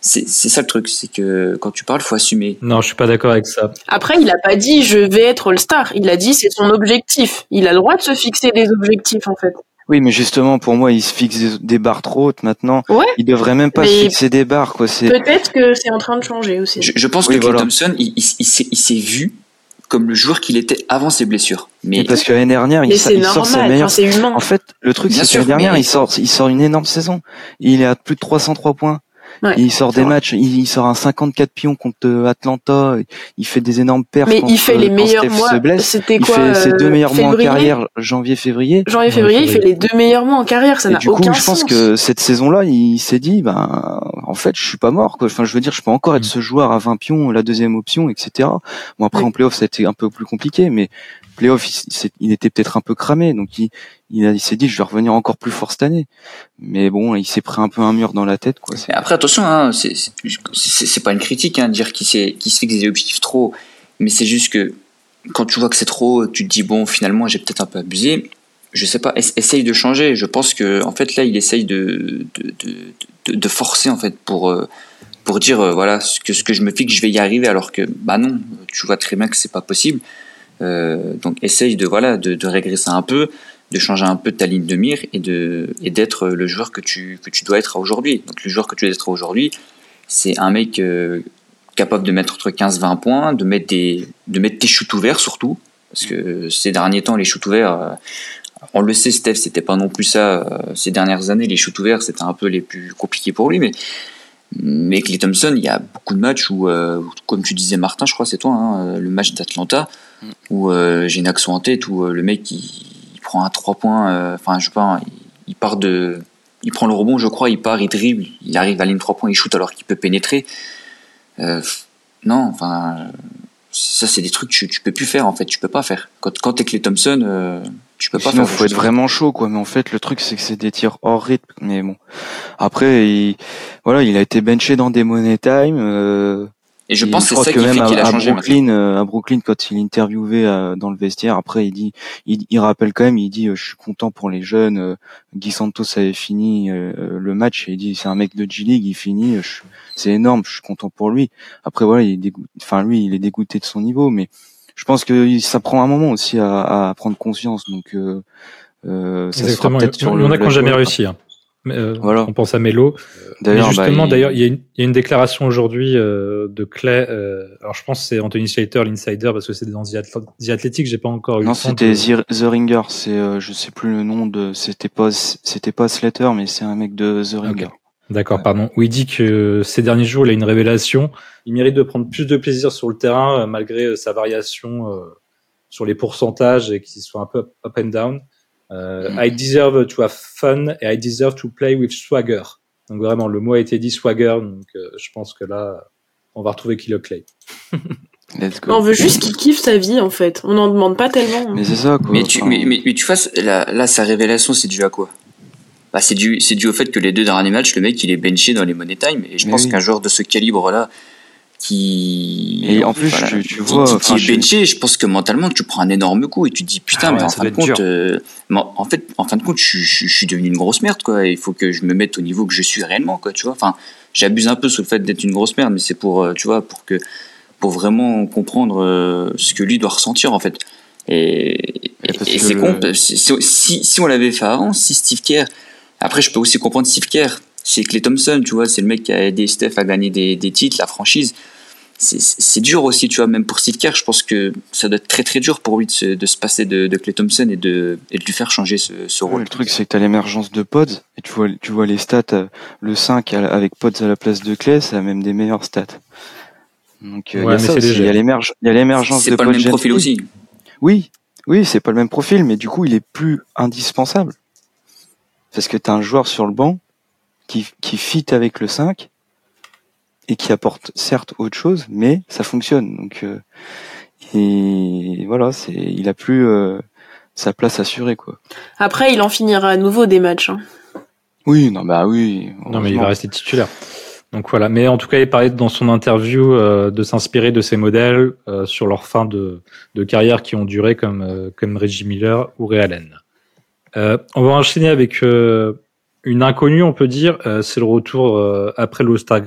C'est ça le truc, c'est que quand tu parles, faut assumer. Non, je suis pas d'accord avec ça. Après, il a pas dit je vais être All-Star. Il a dit c'est son objectif. Il a le droit de se fixer des objectifs, en fait. Oui, mais justement, pour moi, il se fixe des, des barres trop hautes maintenant. Ouais. Il devrait même pas Mais- se fixer des barres, Peut-être que c'est en train de changer aussi. Je, je pense Oui, que voilà. Thompson, il, il, il s'est vu comme le joueur qu'il était avant ses blessures. Mais Mais parce que l'année dernière, il, sa- il sort sa normal, meilleure. enfin, c'est humain. En fait, le truc, c'est que l'année dernière, mais- il sort, il sort une énorme saison. Il est à plus de 303 points. Ouais, il sort des vrai. matchs, il, il sort un 54 pions contre euh, Atlanta. Il fait des énormes perfs. Mais quand, il fait euh, les quand meilleurs Steph mois. se blesse. C'était Il quoi fait ses euh, deux meilleurs mois en carrière, janvier-février. Janvier, février, il fait les deux meilleurs mois en carrière. Ça Et n'a du coup, aucun je pense sens. que cette saison-là, il s'est dit, ben, en fait, je suis pas mort, quoi. Enfin, je veux dire, je peux encore être Mm. ce joueur à 20 pions, la deuxième option, etc. Bon, après, Oui. en playoff, ça a été un peu plus compliqué, mais playoff, il, il était peut-être un peu cramé, donc il, s'est dit, je vais revenir encore plus fort cette année. Mais bon, il s'est pris un peu un mur dans la tête, après, attention, hein, c'est- pas une critique, hein, de dire qu'il se fixe des objectifs trop. Mais c'est juste que quand tu vois que c'est trop, tu te dis, bon, finalement, j'ai peut-être un peu abusé. Je sais pas, ess- essaye de changer. Je pense que, en fait, là, il essaye de, forcer, en fait, pour, euh, dire, euh, voilà, ce que, ce que je me fixe, je vais y arriver, alors que, bah non, tu vois très bien que c'est pas possible. Euh, donc, essaye de, voilà, de, régresser un peu, de changer un peu ta ligne de mire et de et d'être le joueur que tu que tu dois être aujourd'hui. Donc le joueur que tu dois être aujourd'hui, c'est un mec euh, capable de mettre entre 15 20 points, de mettre des de mettre tes shoots ouverts surtout parce que ces derniers temps les shoots ouverts euh, on le sait Steph, c'était pas non plus ça ces dernières années les shoots ouverts, c'était un peu les plus compliqués pour lui mais mais Clay Thompson, il y a beaucoup de matchs où, euh, comme tu disais Martin, je crois c'est toi, hein, le match d'Atlanta, où euh, j'ai une action en tête où euh, le mec il, il prend un 3 points, euh, enfin je sais pas, il, il part de, il prend le rebond, je crois, il part, il dribble, il arrive à la ligne 3 points, il shoot alors qu'il peut pénétrer. Euh, non, enfin, ça c'est des trucs que tu, tu peux plus faire en fait, tu peux pas faire. Quand, quand t'es Clay Thompson, euh, tu peux pas Sinon, faire. faut être vraiment chaud, quoi. Mais en fait, le truc, c'est que c'est des tirs hors rythme. Mais bon. Après, il, voilà, il a été benché dans des money time. Euh, Et je et pense que c'est ça que qui fait même qu'il à, a à changé. Brooklyn, euh, à Brooklyn, quand il est interviewé euh, dans le vestiaire, après, il dit, il, il rappelle quand même, il dit, euh, je suis content pour les jeunes. euh, Guy Santos avait fini euh, le match et il dit, c'est un mec de G League, il finit, euh, je- c'est énorme, je suis content pour lui. Après, voilà, il est dégoûté, enfin, lui, il est dégoûté de son niveau, mais je pense que ça prend un moment aussi à, à prendre conscience. Donc, euh, euh, ça Exactement. peut-être Il sur y le. en a qui n'ont jamais durée, réussi. hein. Euh, Voilà. On pense à Melo. Mais D'ailleurs, bah, justement, il- d'ailleurs, il y, a une- il y a une déclaration aujourd'hui euh, de Clay. euh, alors, je pense que c'est Anthony Slater, l'insider, parce que c'est dans The Athl- The Athletic. J'ai pas encore eu Non, c'était de- The Ringer. C'est, euh, je sais plus le nom de. C'était pas, c'était pas Slater, mais c'est un mec de The Ringer. D'accord, pardon. Où il dit que ces derniers jours, il a une révélation. Il mérite de prendre plus de plaisir sur le terrain, euh, malgré euh, sa variation euh, sur les pourcentages et qu'il soit un peu up and down. Euh, Mm. I deserve to have fun et I deserve to play with swagger. Donc vraiment, le mot a été dit swagger. Donc euh, je pense que là, on va retrouver Kilo Clay. Let's go. On veut juste qu'il kiffe sa vie, en fait. On n'en demande pas tellement. Mais c'est ça, quoi. Mais tu, mais, mais, mais tu fasses, là, là, sa révélation, c'est dû à quoi? Bah, c'est dû, c'est dû au fait que les deux derniers matchs, le mec, il est benché dans les money time. Et je Mais pense oui. qu'un joueur de ce calibre-là, qui. Et en plus, voilà, tu- vois, qui, est benché, je pense que mentalement, tu prends un énorme coup et tu te dis, putain, Ah ouais, mais en fin de compte, euh, en fait, en fin de compte, je, je, je suis devenu une grosse merde, quoi. Il faut que je me mette au niveau que je suis réellement, quoi, tu vois. Enfin, j'abuse un peu sur le fait d'être une grosse merde, mais c'est pour, euh, tu vois, pour que, pour vraiment comprendre euh, ce que lui doit ressentir, en fait. Et, c'est le- con, si on l'avait fait avant, si Steve Kerr, après je peux aussi comprendre Steve Kerr, c'est Clay Thompson, tu vois, c'est le mec qui a aidé Steph à gagner des, des titres, la franchise. c'est dur aussi, tu vois, même pour Steve Kerr, je pense que ça doit être très très dur pour lui de se, de se passer de, de Clay Thompson et de, et de lui faire changer ce, ce rôle. le truc, c'est que tu as l'émergence de Pods, et tu vois, tu vois les stats, euh, le 5 avec Pods à la place de Clay, c'est la même des meilleures stats. Donc, euh, il y a ça aussi, il y a l'émergence de C'est pas le même profil aussi. Oui, oui, c'est pas le même profil, mais du coup, il est plus indispensable. Parce que tu as un joueur sur le banc qui, qui fit avec le 5, et qui apporte certes autre chose, mais ça fonctionne. Donc euh, et voilà, c'est il a plus euh, sa place assurée quoi. Après, il en finira à nouveau des matchs. Hein. Oui, non bah oui. Non mais il va rester titulaire. Donc voilà, mais en tout cas, il parlait dans son interview euh, de s'inspirer de ces modèles sur leur fin de, de, carrière qui ont duré comme comme Reggie Miller ou Ray Allen. on va enchaîner avec une inconnue, on peut dire, euh, c'est le retour euh, après l'All-Star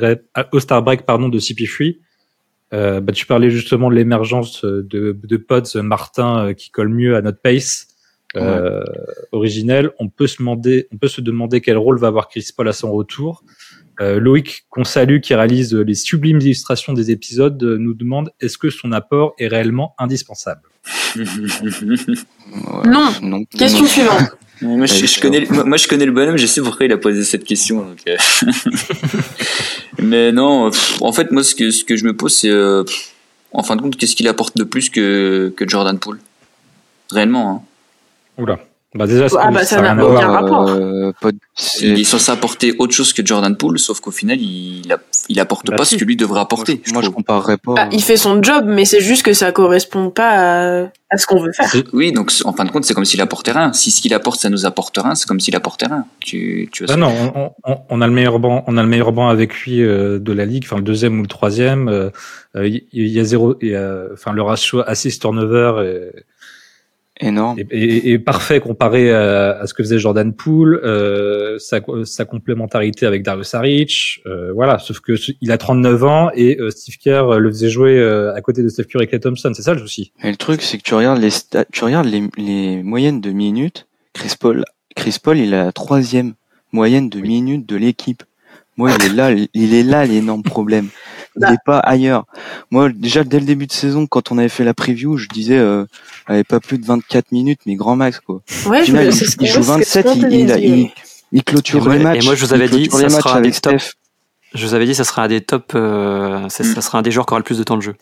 break, pardon, de CP3. Euh, bah, tu parlais justement de l'émergence de, de pods Martin qui colle mieux à notre pace originel. On peut se demander, on peut se demander quel rôle va avoir Chris Paul à son retour. Loïc, qu'on salue, qui réalise les sublimes illustrations des épisodes, nous demande est-ce que son apport est réellement indispensable? Non. non. Question suivante. Moi je, connais, moi, je connais le bonhomme, je sais pourquoi il a posé cette question. Euh. Mais non, en fait, moi, ce que, ce que je me pose, c'est, euh, en fin de compte, qu'est-ce qu'il apporte de plus que, que Jordan Poole? Réellement. Hein. Oula. Bah déjà, ah bah ça n'a aucun rapport. Euh, il est censé apporter autre chose que Jordan Poole, sauf qu'au final, il, il apporte bah pas ce que lui devrait apporter. Moi, je, comparerais pas. Bah, il fait son job, mais c'est juste que ça correspond pas à, ce qu'on veut faire. Oui, donc en fin de compte, c'est comme s'il apportait rien. Si ce qu'il apporte, ça nous apporte rien, c'est comme s'il apportait rien. Tu, tu bah non, on, on, on, a le meilleur banc, on a le meilleur banc avec lui euh, de la ligue, enfin le deuxième ou le troisième. Euh, il y a zéro, enfin le ratio assist turnover. Et, énorme et, et, parfait comparé à, ce que faisait Jordan Poole, euh, sa, sa, complémentarité avec Darius Saric, euh, voilà. Sauf que il a 39 ans et euh, Steve Kerr le faisait jouer euh, à côté de Steve Curry et Clay Thompson, c'est ça le souci. Et le truc, c'est que tu regardes les tu regardes les, les moyennes de minutes. Chris Paul, Chris Paul, il a la troisième moyenne de minutes de l'équipe. Moi, il est là, il est là l'énorme problème. Il n'est pas ailleurs. Moi, déjà dès le début de saison, quand on avait fait la preview, je disais, euh, avait pas plus de 24 minutes, mais grand max quoi. Ouais, Final, il, joue 27, il, il, clôture les matchs. Et moi, je vous avais dit, ça sera un des top. Je vous avais dit, ça sera un des top, euh, ça, mm. sera un des joueurs qui aura le plus de temps de jeu.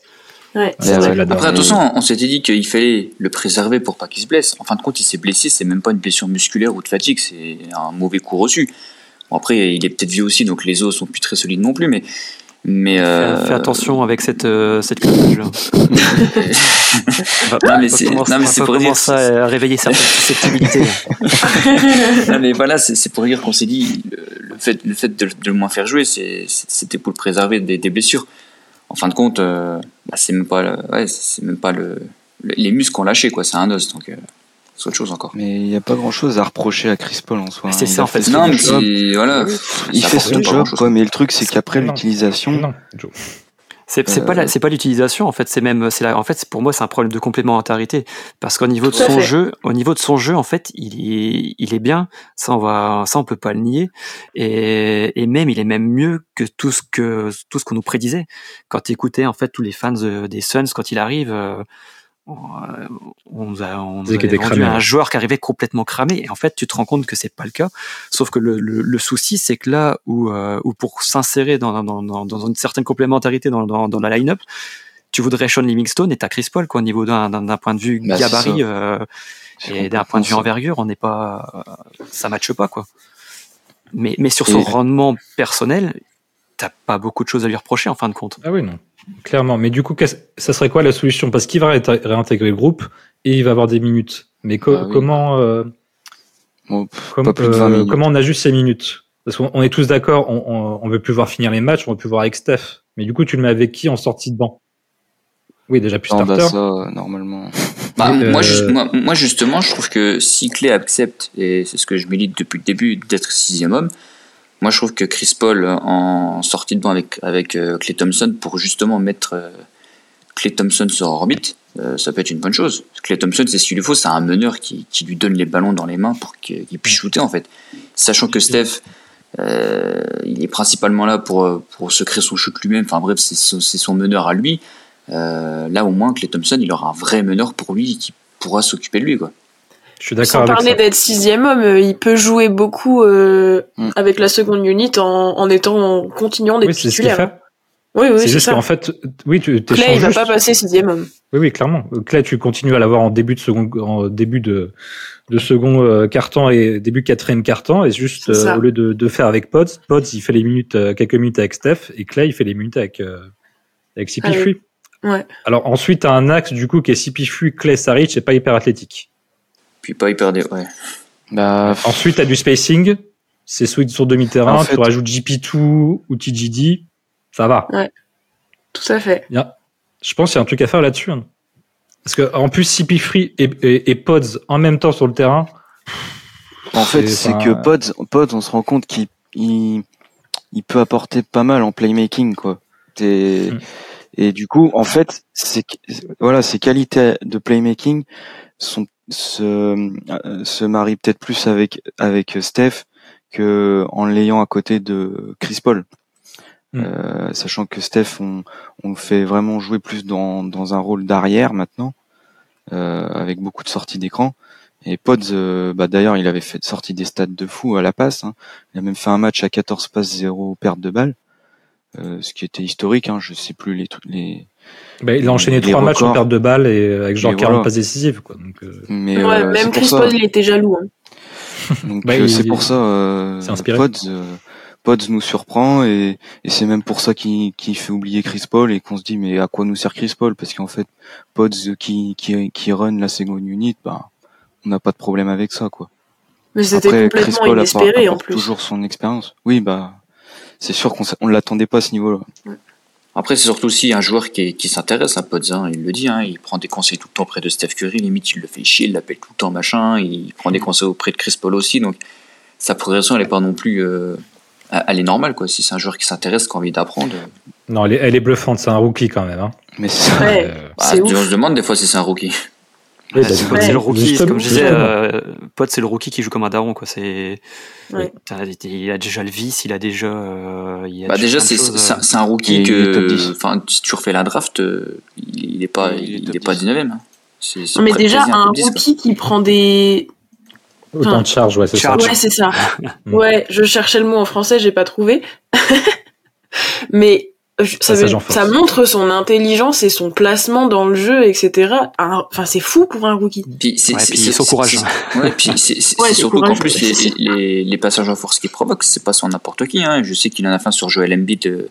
Ouais, Après, attention, on s'était dit qu'il fallait le préserver pour pas qu'il se blesse. En fin de compte, il s'est blessé, c'est même pas une blessure musculaire ou de fatigue, c'est un mauvais coup reçu. Bon, après, il est peut-être vieux aussi, donc les os sont plus très solides non plus, mais. Mais euh... fais, attention avec cette euh, cette là. non mais c'est non mais c'est pour dire ça à réveiller certaines susceptibilités. non mais voilà, c'est pour dire qu'on s'est dit le, fait le fait de, le moins faire jouer, c'était pour le préserver des, des, blessures. En fin de compte, euh, bah, c'est même pas ouais, c'est même pas le, les muscles ont lâché quoi, c'est un os donc. Euh, c'est autre chose encore. Mais il n'y a pas grand chose à reprocher à Chris Paul en soi. C'est hein. ça en fait. Non, mais voilà. Il fait son job, quoi, mais le truc c'est qu'après l'utilisation. C'est pas euh, c'est pas l'utilisation en fait c'est même c'est en fait pour moi c'est un problème de complémentarité parce qu'au niveau de son jeu au niveau de son jeu en fait il est il est bien ça on va ça on peut pas le nier et, et même il est même mieux que tout ce que tout ce qu'on nous prédisait quand tu écoutais en fait tous les fans des Suns quand il arrive euh, on nous a, on vendu un joueur qui arrivait complètement cramé. Et en fait tu te rends compte que c'est pas le cas. Sauf que le, le, le souci c'est que là où, euh, où pour s'insérer dans, dans, dans, dans, une certaine complémentarité dans, dans, dans la line-up tu voudrais Sean Livingstone et t'as Chris Paul quoi au niveau d'un point de vue bah, gabarit euh, et d'un point de vue envergure on n'est pas ça matche pas quoi. Mais mais sur son rendement personnel t'as pas beaucoup de choses à lui reprocher en fin de compte. Ah oui non Clairement. Mais du coup, ça serait quoi la solution? Parce qu'il va réintégrer le groupe et il va avoir des minutes. Mais ah comment, euh, euh, comment on ajuste ces minutes? Parce qu'on est tous d'accord, on, on, veut plus voir finir les matchs, on veut plus voir avec Steph. Mais du coup, tu le mets avec qui en sortie de banc? Oui, déjà plus starter. Bah ça, normalement. Bah, euh, moi, moi, justement, je trouve que si Clé accepte, et c'est ce que je milite depuis le début, d'être sixième homme, moi, je trouve que Chris Paul en sortie de banc avec avec euh, Clay Thompson pour justement mettre euh, Clay Thompson sur orbite, euh, ça peut être une bonne chose. Clay Thompson, c'est ce qu'il lui faut, c'est un meneur qui, qui lui donne les ballons dans les mains pour qu'il puisse shooter en fait. Sachant que Steph, Euh, il est principalement là pour, pour se créer son shoot lui-même. Enfin bref, c'est son, meneur à lui. Euh, là, au moins, Clay Thompson, il aura un vrai meneur pour lui qui pourra s'occuper de lui. Quoi. Je suis d'accord Sans avec parler d'être sixième homme, euh, il peut jouer beaucoup euh, Mm. avec la seconde unit en, en étant en continuant d'être Oui, c'est ce qu'il titulaire. fait. Oui, oui, c'est c'est juste qu'en fait, oui, tu Clay, il va juste. pas passer sixième homme. Oui, oui, clairement. Clay, tu continues à l'avoir en début de second, en début de, de second euh, carton et début quatrième carton, et juste C'est euh, au lieu de, de faire avec Pods, Pods il fait les minutes, euh, quelques minutes avec Steph, et Clay il fait les minutes avec euh, avec CP Avec- Free. Ouais. Alors ensuite, t'as un axe du coup qui est Free, Clay, Saric, et pas hyper athlétique. Puis pas hyper dé... ouais. Bah, Ensuite, t'as du spacing, c'est switch sur demi-terrain, En fait- tu rajoutes GP2 ou TGD, ça va. Tout à fait. Je pense qu'il y a un truc à faire là-dessus. hein. Parce que en plus, CP Free et, et, et Pods en même temps sur le terrain, En fait, C'est- enfin, que Pods, Pods, on se rend compte qu'il il, il peut apporter pas mal en playmaking, quoi. T'es- Mm. Et du coup, en fait, c'est voilà, ses qualités de playmaking sont se, euh, se marient peut-être plus avec avec Steph que en l'ayant à côté de Chris Paul. Mm. Euh, sachant que Steph, on, on fait vraiment jouer plus dans, dans un rôle d'arrière maintenant, euh, avec beaucoup de sorties d'écran. Et Pods, euh, bah d'ailleurs, il avait fait sorti des stats de fou à la passe. hein. Il a même fait un match à 14 passes, 0 perte de balle, euh, ce qui était historique. Hein. Je sais plus les les. Bah, il a enchaîné trois matchs en perte de balles et euh, avec genre Et 40 voilà. passes décisives. Quoi. Donc, euh, Mais ouais, euh, même Chris. Paul, il était jaloux. hein. Donc Bah, euh, c'est pour ça. Euh. Pods, euh, Pods nous surprend et, et c'est même pour ça qu'il fait oublier Chris Paul et qu'on se dit mais à quoi nous sert Chris Paul? Parce qu'en fait Pods qui qui qui run la seconde unit, bah on n'a pas de problème avec ça quoi. Mais c'était Après, Chris complètement Paul inespéré en plus. toujours son expérience. Oui, bah, c'est sûr qu'on on l'attendait pas à ce niveau-là. Après, c'est surtout aussi un joueur qui, s'intéresse à Pods, hein, il le dit, hein, il prend des conseils tout le temps auprès de Steph Curry, limite il le fait chier, il l'appelle tout le temps machin, il prend des conseils auprès de Chris Paul aussi, donc sa progression elle est pas non plus, euh, elle est normale quoi. Si c'est un joueur qui s'intéresse, qui a envie d'apprendre, euh, non, elle est, elle est bluffante, c'est un rookie quand même. Hein. Mais c'est ça. Ouais. Euh, bah, on se demande des fois si c'est un rookie. Oui, bah, c'est le rookie, comme je disais, euh, Pod, c'est le rookie qui joue comme un daron, quoi. C'est, Ouais. T'as- il a déjà le vice, il a déjà, euh, il a Bah déjà c'est c'est euh, un- c'est un rookie que, 10. enfin si tu refais la draft, euh, il, il est pas, Il est pas 10. 19ème. hein. C'est- c'est Mais déjà, un top 10, quoi. rookie qui prend des. Autant de charge, ouais, c'est ça. Ouais, c'est ça. Ouais, je cherchais le mot en français, j'ai pas trouvé. Mais ça, veut- ça montre son intelligence et son placement dans le jeu, etc. Enfin, c'est fou pour un rookie. Puis c'est Ouais, c'est- puis c'est- son courage. Ouais, puis c'est Ouais, surtout qu'en plus les, les, les passages en force qu'il provoque, c'est pas sur n'importe qui. Hein. Je sais qu'il en a fait un sur Joel Embiid, euh,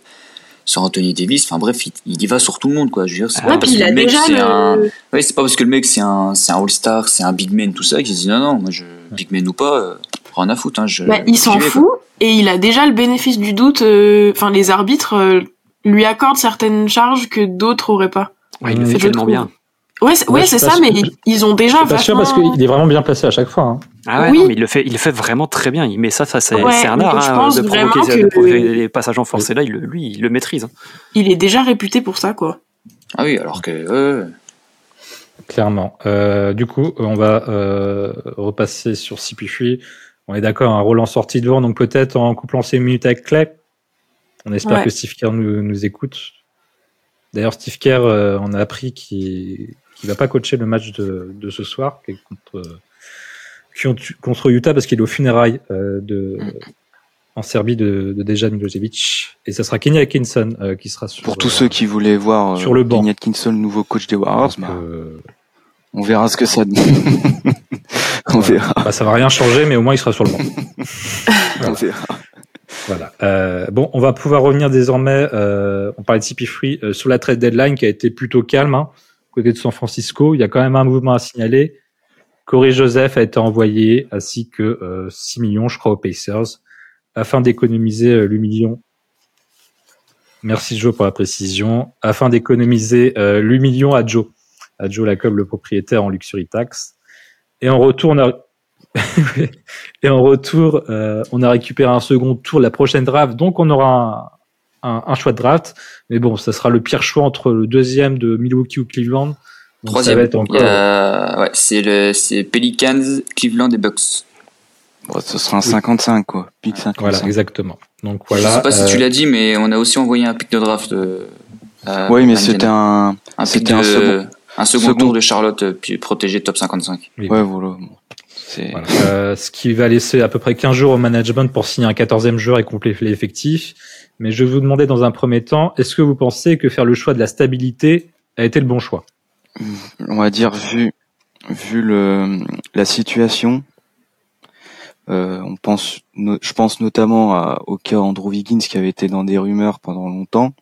sur Anthony Davis. Enfin bref, il, il y va sur tout le monde quoi. Je veux dire, c'est Ah, pas Ouais, parce puis il que a le mec déjà c'est un, ouais, c'est pas parce que le mec c'est un, c'est un All-Star, c'est un big man tout ça qu'il se dit non non, moi je big man ou pas, euh, rien à foutre. Hein, je, Bah, il s'en quoi. fout et il a déjà le bénéfice du doute. euh, Enfin, les arbitres euh, lui accordent certaines charges que d'autres auraient pas. Ouais, il le Mm. fait Je tellement bien. Ouais, c'est Ouais, ouais, je suis c'est pas ça, sûr- mais je- ils ont Je déjà suis pas sûr parce qu'il est vraiment bien placé à chaque fois. Hein. Ah ouais, Oui. non, mais il le fait, il le fait vraiment très bien. Il met ça, ça c'est un art je hein, pense de provoquer, que- de provoquer les passages en force. Et là, il, lui, il le maîtrise. hein. Il est déjà réputé pour ça, quoi. Ah oui, alors que. Clairement. Euh, du coup, on va euh, repasser sur CP3. On est d'accord, un rôle en sortie devant, donc peut-être en couplant ses minutes avec Clay. On espère Ouais. que Steve Kerr nous, nous écoute. D'ailleurs, Steve Kerr, euh, on a appris qu'il ne va pas coacher le match de, de ce soir qui est contre, qui ont- contre Utah parce qu'il est au funérailles euh, de, en Serbie de, de Dejan Milosevic. Et ça sera Kenny Atkinson euh, qui sera sur, Pour tous euh, ceux qui voulaient voir euh, sur le banc. Kenny Atkinson, le nouveau coach des Warriors, donc, bah, euh, on verra ce que ça donne. on verra. Bah, ça va rien changer, mais au moins il sera sur le banc. On verra. Voilà. Euh, bon, on va pouvoir revenir désormais. Euh, on parlait de CP Free euh, sur la trade deadline qui a été plutôt calme hein, côté de San Francisco. Il y a quand même un mouvement à signaler. Corey Joseph a été envoyé ainsi que euh, 6 millions, je crois, aux Pacers afin d'économiser euh, 8 millions. Merci Joe pour la précision. Afin d'économiser euh, 8 millions à Joe, à Joe Lacob, le propriétaire en luxury tax. Et on a et en retour, euh, on a récupéré un second tour la prochaine draft, donc on aura un, un, un choix de draft. Mais bon, ça sera le pire choix entre le deuxième de Milwaukee ou Cleveland. Donc ça Troisième. va être Il y encore. a- ouais, c'est le c'est Pelicans, Cleveland et Bucks. Bon, ce sera un 55 quoi, pick 55. Voilà, exactement. Donc Je voilà. sais pas si euh, tu l'as dit, mais on a aussi envoyé un pick de draft. euh, oui, mais c'était un, un pick c'était de un second. un second second. tour de Charlotte euh, puis protégé top 55. oui. Ouais, voilà. Bon, Voilà. Euh, ce qui va laisser à peu près 15 jours au management pour signer un 14e joueur et compléter l'effectif. Mais je vais vous demander dans un premier temps, est-ce que vous pensez que faire le choix de la stabilité a été le bon choix? On va dire vu, vu le, la situation, euh, on pense, no- je pense notamment à, au cas Andrew Wiggins qui avait été dans des rumeurs pendant longtemps.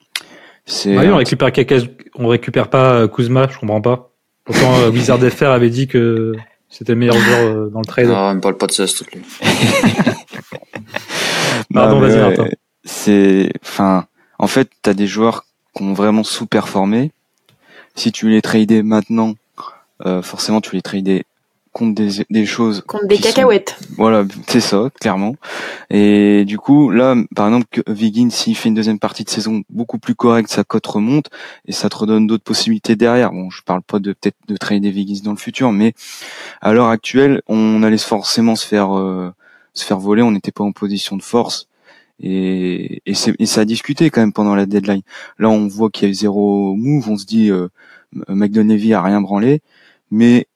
C'est Ah oui, on récupère on récupère pas euh, Kuzma, je comprends pas. Pourtant, euh, Wizard FR avait dit que c'était le meilleur joueur euh, dans le trade. Ah, ne parle pas de ça, s'il te plaît. Pardon, vas-y, Martin. C'est, enfin, en fait, t'as des joueurs qui ont vraiment sous-performé. Si tu les tradais maintenant, euh, forcément, tu les tradais contre des, des choses. Contre des sont- cacahuètes. Voilà, c'est ça, clairement. Et du coup, là, par exemple, que s'il fait une deuxième partie de saison beaucoup plus correcte, sa cote remonte et ça te redonne d'autres possibilités derrière. Bon, je parle pas de peut-être de trader Wiggins dans le futur, mais à l'heure actuelle, on allait forcément se faire euh, se faire voler. On n'était pas en position de force. Et, et, et ça a discuté quand même pendant la deadline. Là, on voit qu'il y a eu zéro move. On se dit, euh, McDonough a rien branlé, mais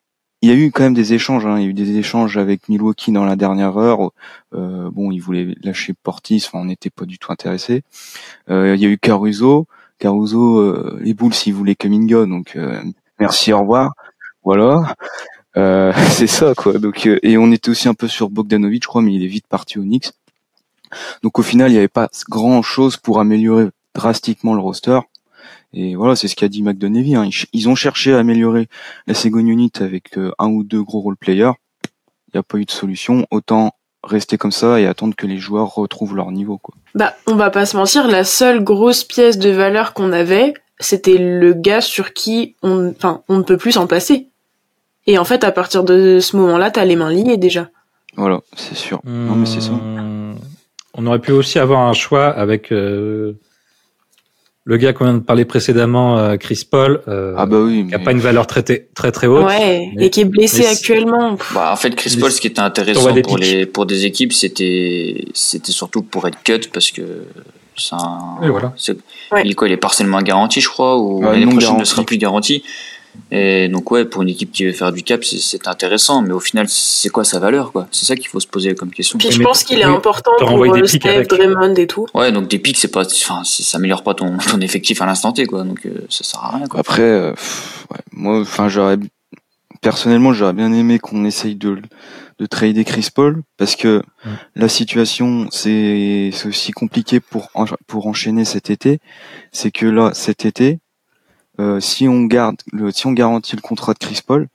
il y a eu quand même des échanges. Hein. Il y a eu des échanges avec Milwaukee dans la dernière heure. Euh, bon, ils voulaient lâcher Portis. Enfin, on n'était pas du tout intéressé. Euh, il y a eu Caruso. Caruso, euh, les Bulls, ils voulaient Kuminga. Donc, euh, merci, au revoir. Voilà. C'est ça, quoi. Donc, et on était aussi un peu sur Bogdanovic, je crois, mais il est vite parti au Knicks. Donc, au final, il n'y avait pas grand chose pour améliorer drastiquement le roster. Et voilà, c'est ce qu'a dit McDonough. Hein. Ils, ont cherché à améliorer la second unit avec euh, un ou deux gros role players. Il n'y a pas eu de solution. Autant rester comme ça et attendre que les joueurs retrouvent leur niveau. Quoi. Bah, on va pas se mentir, la seule grosse pièce de valeur qu'on avait, c'était le gars sur qui on, enfin, on ne peut plus s'en passer. Et en fait, à partir de ce moment-là, t'as les mains liées déjà. Voilà, c'est sûr. Non, mais c'est ça. Hum, On aurait pu aussi avoir un choix avec euh, le gars qu'on vient de parler précédemment, euh, Chris Paul, euh, Ah bah oui, qui a mais- pas une valeur très très, très haute. ouais, mais- et qui est blessé mais actuellement. Bah, en fait, Chris Paul, ce qui était intéressant pour les pour des équipes, c'était c'était surtout pour être cut parce que c'est un. Voilà. Ouais. Il est quoi Il est partiellement garanti, je crois, ou Ouais, l'année prochaine ne sera plus garanti. Et donc ouais, pour une équipe qui veut faire du cap, c'est- intéressant, mais au final, c'est quoi sa valeur, quoi? C'est ça qu'il faut se poser comme question. Puis je mais- pense qu'il est important pour des euh, Steph, avec. Draymond et tout. Ouais, donc des pics, c'est pas, enfin, ça améliore pas ton, ton effectif à l'instant T, quoi. Donc euh, ça sert à rien, quoi. Après, euh, pff, ouais, moi, enfin, j'aurais personnellement, j'aurais bien aimé qu'on essaye de de trader Chris Paul parce que la situation c'est c'est aussi compliqué pour pour enchaîner cet été. C'est que là, cet été, euh, si on garde le, si on garantit le contrat de Chris Paul,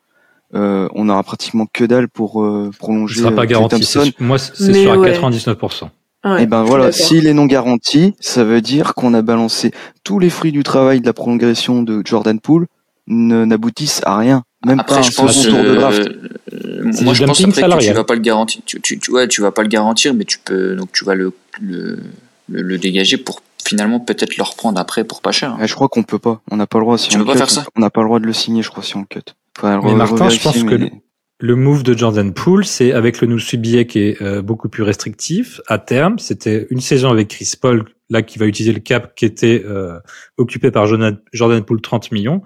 euh, on aura pratiquement que dalle pour euh, Il prolonger. sera pas euh, garanti. Thompson. Moi, c'est Mais sûr à ouais. 99%. Ouais, Et ben je suis voilà, s'il est non garanti, ça veut dire qu'on a balancé tous les fruits du travail de la prolongation de Jordan Poole ne- n'aboutissent à rien, même pas Après, un je pense, tour de draft. euh, moi, je pense après que tu vas pas le garantir. Tu, tu, tu- ouais, tu vas pas le garantir, mais tu peux, donc tu vas le, le, le, le dégager pour finalement peut-être le reprendre après pour pas cher. Ouais, je crois qu'on peut pas, on n'a pas le droit si Tu on peux pas faire ça? on n'a pas le droit de le signer, je crois si on le cut. Mais Martin, je pense que Le move de Jordan Poole, c'est avec le new billet qui est euh, beaucoup plus restrictif à terme. C'était une saison avec Chris Paul, là qui va utiliser le cap qui était euh, occupé par Jordan, Jordan Poole 30 millions.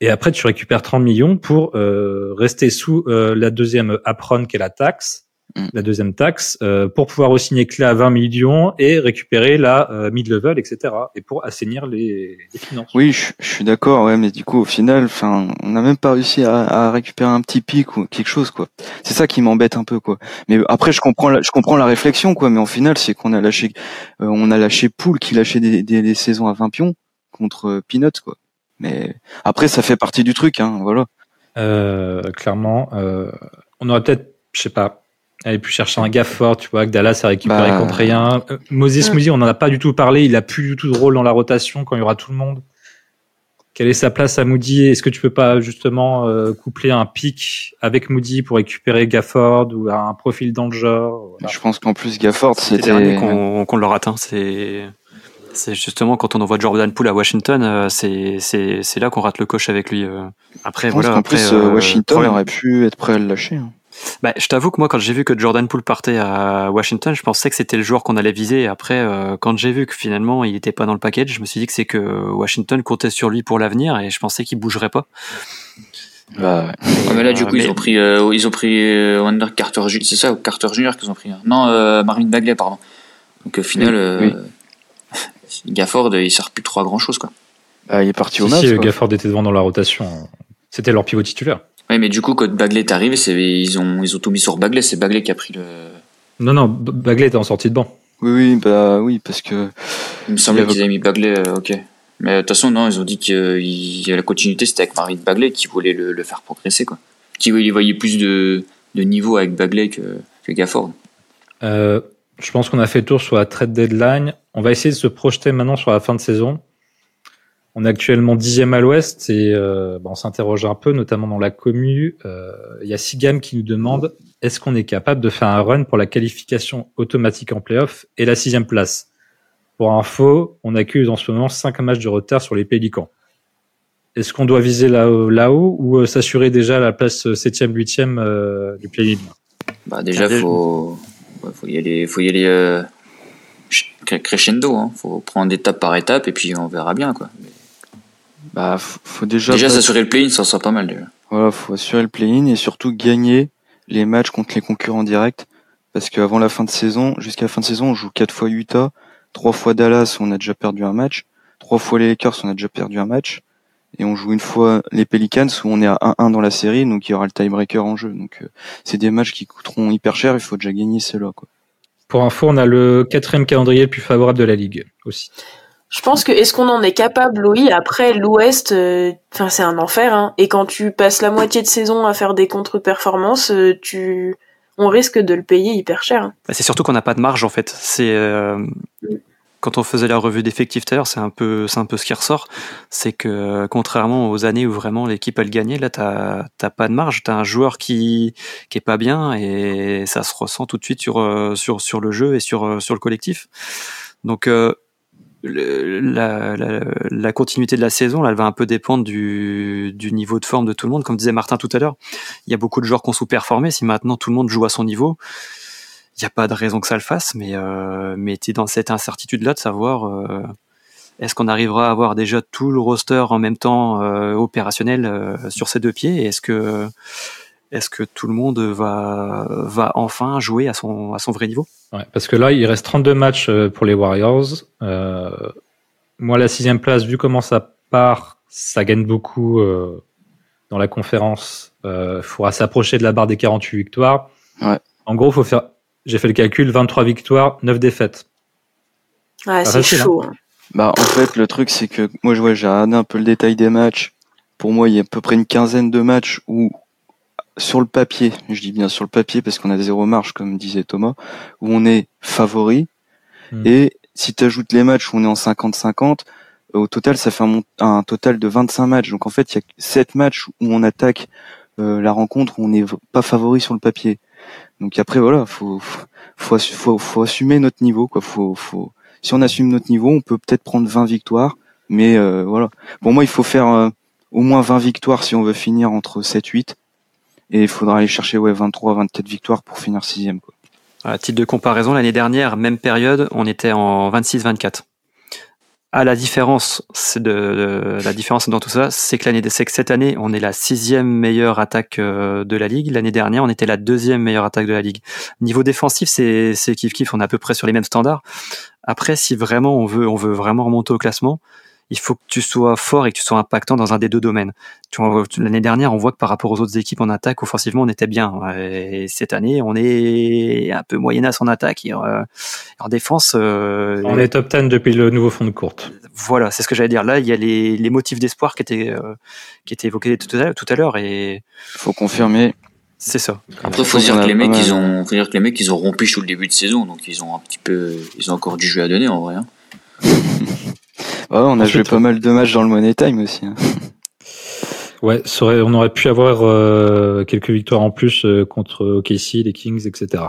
Et après, tu récupères 30 millions pour euh, rester sous euh, la deuxième apron qui est la taxe. La deuxième taxe, euh, pour pouvoir re-signer Clé à 20 millions et récupérer la euh, mid-level, etc. Et pour assainir les, les finances. Oui, je, je suis d'accord, ouais, mais du coup, au final, enfin, on n'a même pas réussi à, à récupérer un petit pic ou quelque chose, quoi. C'est ça qui m'embête un peu, quoi. Mais après, je comprends, la, je comprends la réflexion, quoi. Mais au final, c'est qu'on a lâché, euh, on a lâché Poul qui lâchait des, des, des saisons à 20 pions contre euh, Peanuts, quoi. Mais après, ça fait partie du truc, hein, voilà. Euh, clairement, euh, on aurait peut-être, je sais pas, aller pu chercher un gars fort, tu vois, que Dallas a récupéré Bah. contre rien. Euh, Moses Mm. Moody, on en a pas du tout parlé, il a plus du tout de rôle dans la rotation quand il y aura tout le monde. Quelle est sa place à Moody? Est-ce que tu peux pas justement euh, coupler un pic avec Moody pour récupérer Gafford ou un profil dans le genre? Voilà. Je pense qu'en plus, Gafford, C'est c'était. dernier qu'on qu'on leur atteint. C'est c'est justement quand on envoie Jordan Poole à Washington, euh, c'est c'est c'est là qu'on rate le coche avec lui. Après Je pense voilà. après, plus, euh, Washington problème- aurait pu être prêt à le lâcher. hein. Bah, je t'avoue que moi, quand j'ai vu que Jordan Poole partait à Washington, je pensais que c'était le joueur qu'on allait viser. Après, euh, quand j'ai vu que finalement il n'était pas dans le package, je me suis dit que c'est que Washington comptait sur lui pour l'avenir et je pensais qu'il bougerait pas. Bah, ouais. Ouais, mais là, du coup, mais- ils ont pris, euh, ils ont pris euh, Wonder Carter, Ju- c'est ça, ou Carter Junior qu'ils ont pris. hein. Non, euh, Marvin Bagley, pardon. Donc au final, Oui, euh, oui. Gafford, il sert plus trop à grand chose, quoi. Bah, il est parti Si, au si, euh, quoi. Gafford était devant dans la rotation. C'était leur pivot titulaire. Ouais, mais du coup, quand Bagley est arrivé, c'est, ils ont, ils ont tout mis sur Bagley. C'est Bagley qui a pris le. Non, non, Bagley était en sortie de banc. Oui, oui, bah oui, parce que Il me semblait qu'ils avaient mis Bagley, euh, ok. Mais de toute façon, non, ils ont dit que la continuité c'était avec Marvin Bagley qui voulait le, le faire progresser, quoi. Qui il voyait plus de, de niveau avec Bagley que, que Gafford. Euh, je pense qu'on a fait le tour sur la trade deadline. On va essayer de se projeter maintenant sur la fin de saison. On est actuellement dixième à l'ouest et euh, bah, on s'interroge un peu, notamment dans la commu. Euh, Il y a Sigam qui nous demande est-ce qu'on est capable de faire un run pour la qualification automatique en playoff et la sixième place? Pour info, on accuse en ce moment cinq matchs de retard sur les Pélicans. Est-ce qu'on doit viser là-haut là-haut ou euh, s'assurer déjà la place septième, huitième euh, du play-in? Bah, déjà, déjà- faut, ouais, faut y aller, faut y aller euh, crescendo, hein. Faut prendre étape par étape et puis on verra bien, quoi. Bah faut, faut déjà Déjà, s'assurer le play-in, ça sera pas mal, déjà. Voilà, faut assurer le play-in et surtout gagner les matchs contre les concurrents directs. Parce qu'avant la fin de saison, jusqu'à la fin de saison, on joue quatre fois Utah, trois fois Dallas, où on a déjà perdu un match, trois fois les Lakers, où on a déjà perdu un match, et on joue une fois les Pelicans, où on est à 1-1 dans la série, donc il y aura le tiebreaker en jeu. Donc euh, c'est des matchs qui coûteront hyper cher, il faut déjà gagner ceux-là. Quoi. Pour info, on a le quatrième calendrier le plus favorable de la ligue aussi. Je pense que est-ce qu'on en est capable, oui. Après, l'Ouest, euh, enfin c'est un enfer. Hein. Et quand tu passes la moitié de saison à faire des contre-performances, euh, tu, on risque de le payer hyper cher. hein. Bah, c'est surtout qu'on n'a pas de marge en fait. C'est euh, quand on faisait la revue d'effectifs tout à l'heure, c'est un peu, c'est un peu ce qui ressort, c'est que contrairement aux années où vraiment l'équipe elle gagnait, là t'as t'as pas de marge, t'as un joueur qui qui est pas bien et ça se ressent tout de suite sur euh, sur sur le jeu et sur euh, sur le collectif. Donc euh, la, la, la continuité de la saison, là, elle va un peu dépendre du, du niveau de forme de tout le monde. Comme disait Martin tout à l'heure, il y a beaucoup de joueurs qui ont sous-performé. Si maintenant tout le monde joue à son niveau, il n'y a pas de raison que ça le fasse, mais, euh, mais tu dans cette incertitude-là de savoir euh, est-ce qu'on arrivera à avoir déjà tout le roster en même temps euh, opérationnel euh, sur ses deux pieds? Est-ce que, est-ce que tout le monde va, va enfin jouer à son, à son vrai niveau? Ouais, parce que là, il reste 32 matchs euh, pour les Warriors. Euh, moi, la sixième place, vu comment ça part, ça gagne beaucoup euh, dans la conférence. Il faudra s'approcher de la barre des 48 victoires. Ouais. En gros, faut faire. J'ai fait le calcul 23 victoires, 9 défaites. Ouais, c'est facile, chaud. hein. Bah en fait le truc c'est que moi je vois j'ai regardé un peu le détail des matchs. Pour moi il y a à peu près une quinzaine de matchs où sur le papier, je dis bien sur le papier parce qu'on a zéro marge comme disait Thomas, où on est favori. Hmm. Et si tu ajoutes les matchs où on est en 50-50, au total ça fait un, un total de 25 matchs. Donc en fait il y a 7 matchs où on attaque euh, la rencontre où on n'est pas favori sur le papier. Donc après voilà, faut faut, faut, faut assumer notre niveau quoi. Faut, faut si on assume notre niveau, on peut peut-être prendre 20 victoires, mais euh, voilà. Pour moi, il faut faire euh, au moins 20 victoires si on veut finir entre 7 8 et il faudra aller chercher ouais 23 24 victoires pour finir sixième quoi. À titre de comparaison, l'année dernière, même période, on était en 26-24. Ah, la différence, c'est la différence dans tout ça, c'est que l'année, c'est que cette année, on est la sixième meilleure attaque euh, de la ligue. L'année dernière, on était la deuxième meilleure attaque de la ligue. Niveau défensif, c'est, c'est kiff kiff. On est à peu près sur les mêmes standards. Après, si vraiment on veut, on veut vraiment remonter au classement, il faut que tu sois fort et que tu sois impactant dans un des deux domaines. Tu l'année dernière, on voit que par rapport aux autres équipes en attaque, offensivement, on était bien. Et cette année, on est un peu moyenasse en attaque et euh, en défense. euh, On est top 10 depuis le nouveau fond de courte. voilà, c'est ce que j'allais dire. Là, il y a les, les motifs d'espoir qui étaient euh, qui étaient évoqués tout à, tout à l'heure et Faut confirmer. c'est ça. Après, faut dire que les mecs, ils ont, faut dire que les mecs, ils ont rompu tout le début de saison, donc ils ont un petit peu, ils ont encore du jeu à donner en vrai. hein. Ouais, on a Ensuite, joué pas mal de matchs dans le Money Time aussi. hein. Ouais, ça aurait- on aurait pu avoir euh, quelques victoires en plus euh, contre OKC, les Kings, etc.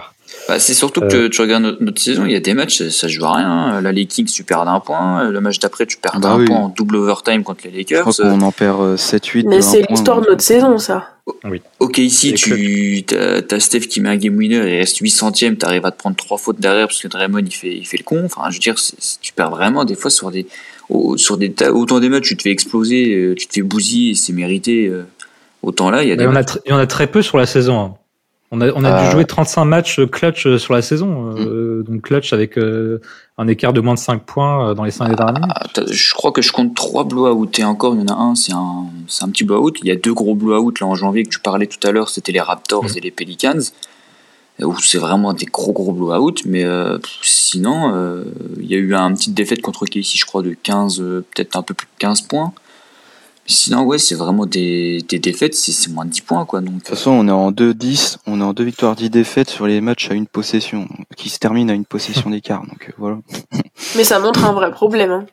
Bah, c'est surtout que tu regardes notre, notre saison, il y a des matchs, ça, joue à rien. hein. Là, les Kings, tu perds d'un point. Le match d'après, tu perds Bah d'un oui. point en double overtime contre les Je Lakers. crois qu'on en perd 7 8 Mais c'est l'histoire de notre saison, ça. Oui. Ok, ici, Et tu as, as Steph qui met un game winner et il reste 8 centièmes, tu arrives à te prendre trois fautes derrière parce que Draymond il fait, il fait le con. Enfin, je veux dire, tu perds vraiment des fois sur des. Sur des ta- autant des matchs, tu te fais exploser, euh, tu te fais bousiller et c'est mérité. euh, Autant là, il y a des en a matchs- tr- il y en a très peu sur la saison. hein. On a, on a Ah. dû jouer 35 matchs clutch euh, sur la saison. euh, Donc clutch avec euh, un écart de moins de 5 points dans les 5 dernières minutes. Ah, t'as- je crois que je compte trois blowouts et encore il y en a un c'est un c'est un petit blowout il y a deux gros blowouts là en janvier que tu parlais tout à l'heure c'était les Raptors Mhm. et les Pelicans où c'est vraiment des gros gros blowouts mais euh, sinon euh, il y a eu un petite défaite contre Casey je crois de 15 euh, peut-être un peu plus de 15 points mais sinon ouais c'est vraiment des, des défaites c'est moins de 10 points quoi donc De toute façon, on est en 2-10, on est en 2 victoires, 10 défaites sur les matchs à une possession, qui se terminent à une possession d'écart. Donc euh, voilà, Mais ça montre un vrai problème.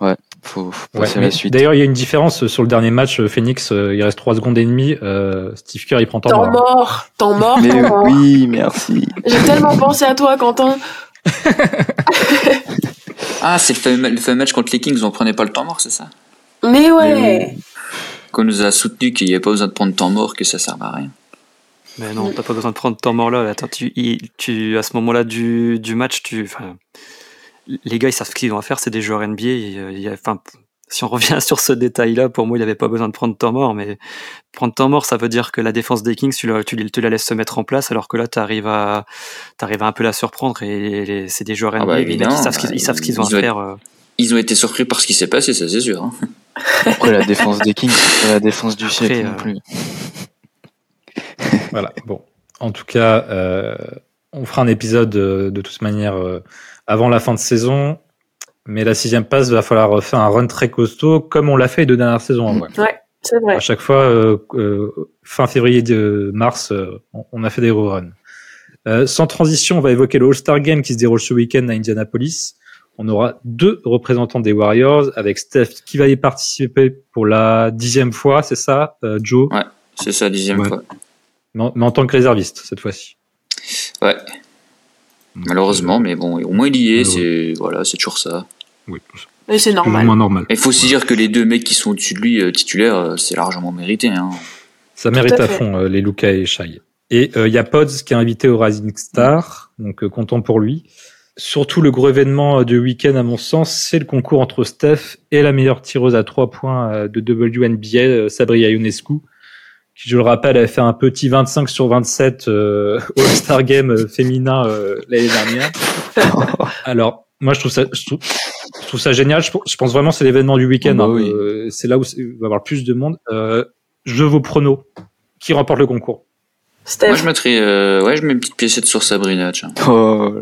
Hein. Faut, faut Ouais, à la suite. D'ailleurs, il y a une différence euh, sur le dernier match. euh, Phoenix, euh, il reste 3 secondes et demie. euh, Steve Kerr, il prend temps Temps mort. mort, temps mort, Mais temps mort. oui, merci. J'ai tellement pensé à toi, Quentin. ah c'est le fameux, le fameux match contre les Kings on prenait pas le temps mort c'est ça? Mais ouais. qu'on nous a soutenu qu'il n'y avait pas besoin de prendre temps mort que ça sert à rien Mais non, t'as pas besoin de prendre temps mort là. Attends, tu, à ce moment-là du, du match, tu, les gars, ils savent ce qu'ils vont faire. C'est des joueurs NBA. et, euh, il y a- enfin, si on revient sur ce détail-là, pour moi, il avait pas besoin de prendre temps mort. Mais prendre temps mort, ça veut dire que la défense des Kings, tu, la, tu laisses se mettre en place, alors que là, t'arrives à, t'arrives à un peu la surprendre. Et les- c'est des joueurs NBA. Ah bah, les mecs, ils savent ce qu'ils, ils savent ce qu'ils ont à ont- faire. euh. ils ont été surpris par ce qui s'est passé ça c'est sûr hein. Après la défense des Kings, c'est pas la défense du siècle Après, non euh, plus. Voilà. Bon. En tout cas, euh, on fera un épisode euh, de toute manière euh, avant la fin de saison. Mais la sixième passe, va falloir faire un run très costaud, comme on l'a fait les deux dernières saisons. En vrai. Ouais, c'est vrai. À chaque fois, euh, euh, fin février de mars, euh, on- on a fait des reruns. Euh, sans transition, on va évoquer le All-Star Game qui se déroule ce week-end à Indianapolis. On aura deux représentants des Warriors avec Steph qui va y participer pour la dixième fois, c'est ça, euh, Joe? Ouais. c'est ça dixième Ouais. fois mais en, mais en tant que réserviste cette fois-ci. Ouais, malheureusement, mais bon, au moins il y est, c'est voilà, c'est toujours ça. Oui, Mais c'est normal. moins normal. Et il faut aussi dire que les deux mecs qui sont au-dessus de lui, euh, titulaires, euh, c'est largement mérité. Hein. Ça mérite à fond euh, les Luca et Shai. Et il y a Pods qui est invité au Rising Star, donc euh, content pour lui. Surtout le gros événement euh, du week-end, à mon sens, c'est le concours entre Steph et la meilleure tireuse à trois points euh, de WNBA, euh, Sabrina Ionescu, qui, je le rappelle, avait fait un petit 25 sur 27 euh, au All-Star Game euh, féminin euh, l'année dernière. Alors, moi, je trouve ça, je trouve, je trouve ça génial. Je, je pense vraiment que c'est l'événement du week-end. Oh bah hein. oui. Euh, c'est là où il va y avoir le plus de monde. Euh, je veux vos pronos. Qui remporte le concours? Steph. Moi, je mettrais, euh, ouais, je mets une petite piécette sur Sabrina, tiens. Oh,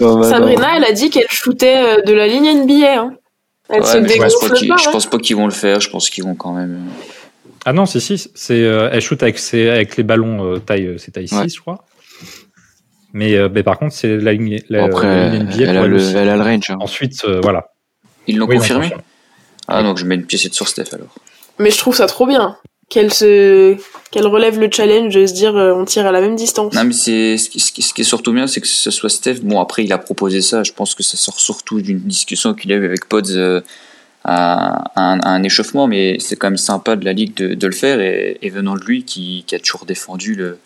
oh, bah, Sabrina, elle a dit qu'elle shootait de la ligne NBA. Hein. Elle Ouais, se je pense, pas pas. je hein. pense pas qu'ils vont le faire. Je pense qu'ils vont quand même. Ah non, si, si. C'est, euh, elle shoot avec, ses, avec les ballons euh, taille, euh, c'est taille 6, Ouais. je crois. Mais, euh, mais par contre, c'est la ligne, la, Après, la ligne NBA elle, a le, aussi. elle a le range. hein. Ensuite, euh, voilà. Ils l'ont Oui, confirmé. Ah, donc je mets une piécette sur Steph alors. Mais je trouve ça trop bien qu'elle se qu'elle relève le challenge de se dire euh, on tire à la même distance. Non, mais c'est ce qui, ce qui- ce qui est surtout bien, c'est que ce soit Steph. Bon, après, il a proposé ça. Je pense que ça sort surtout d'une discussion qu'il a eu avec Pods euh, à, à un, à un échauffement, mais c'est quand même sympa de la ligue de, de le faire et, et venant de lui qui, qui a toujours défendu le,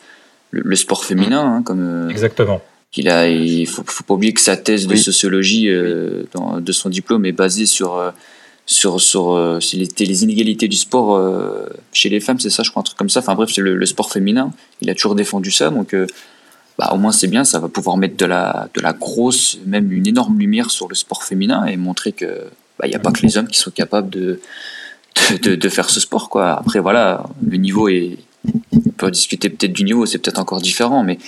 le, le sport féminin, hein, comme euh, Exactement. qu'il a. Il faut, faut pas oublier que sa thèse de sociologie euh, dans- de son diplôme est basée sur euh, sur sur, euh, les, les inégalités du sport euh, chez les femmes, c'est ça, je crois, un truc comme ça. Enfin bref, c'est le, le sport féminin. Il a toujours défendu ça, donc euh, bah, au moins c'est bien. Ça va pouvoir mettre de la de la grosse, même une énorme lumière sur le sport féminin et montrer que bah, il n'y a pas que les hommes qui sont capables de de, de, de faire ce sport quoi. Après voilà, le niveau est on peut discuter peut-être du niveau, c'est peut-être encore différent, mais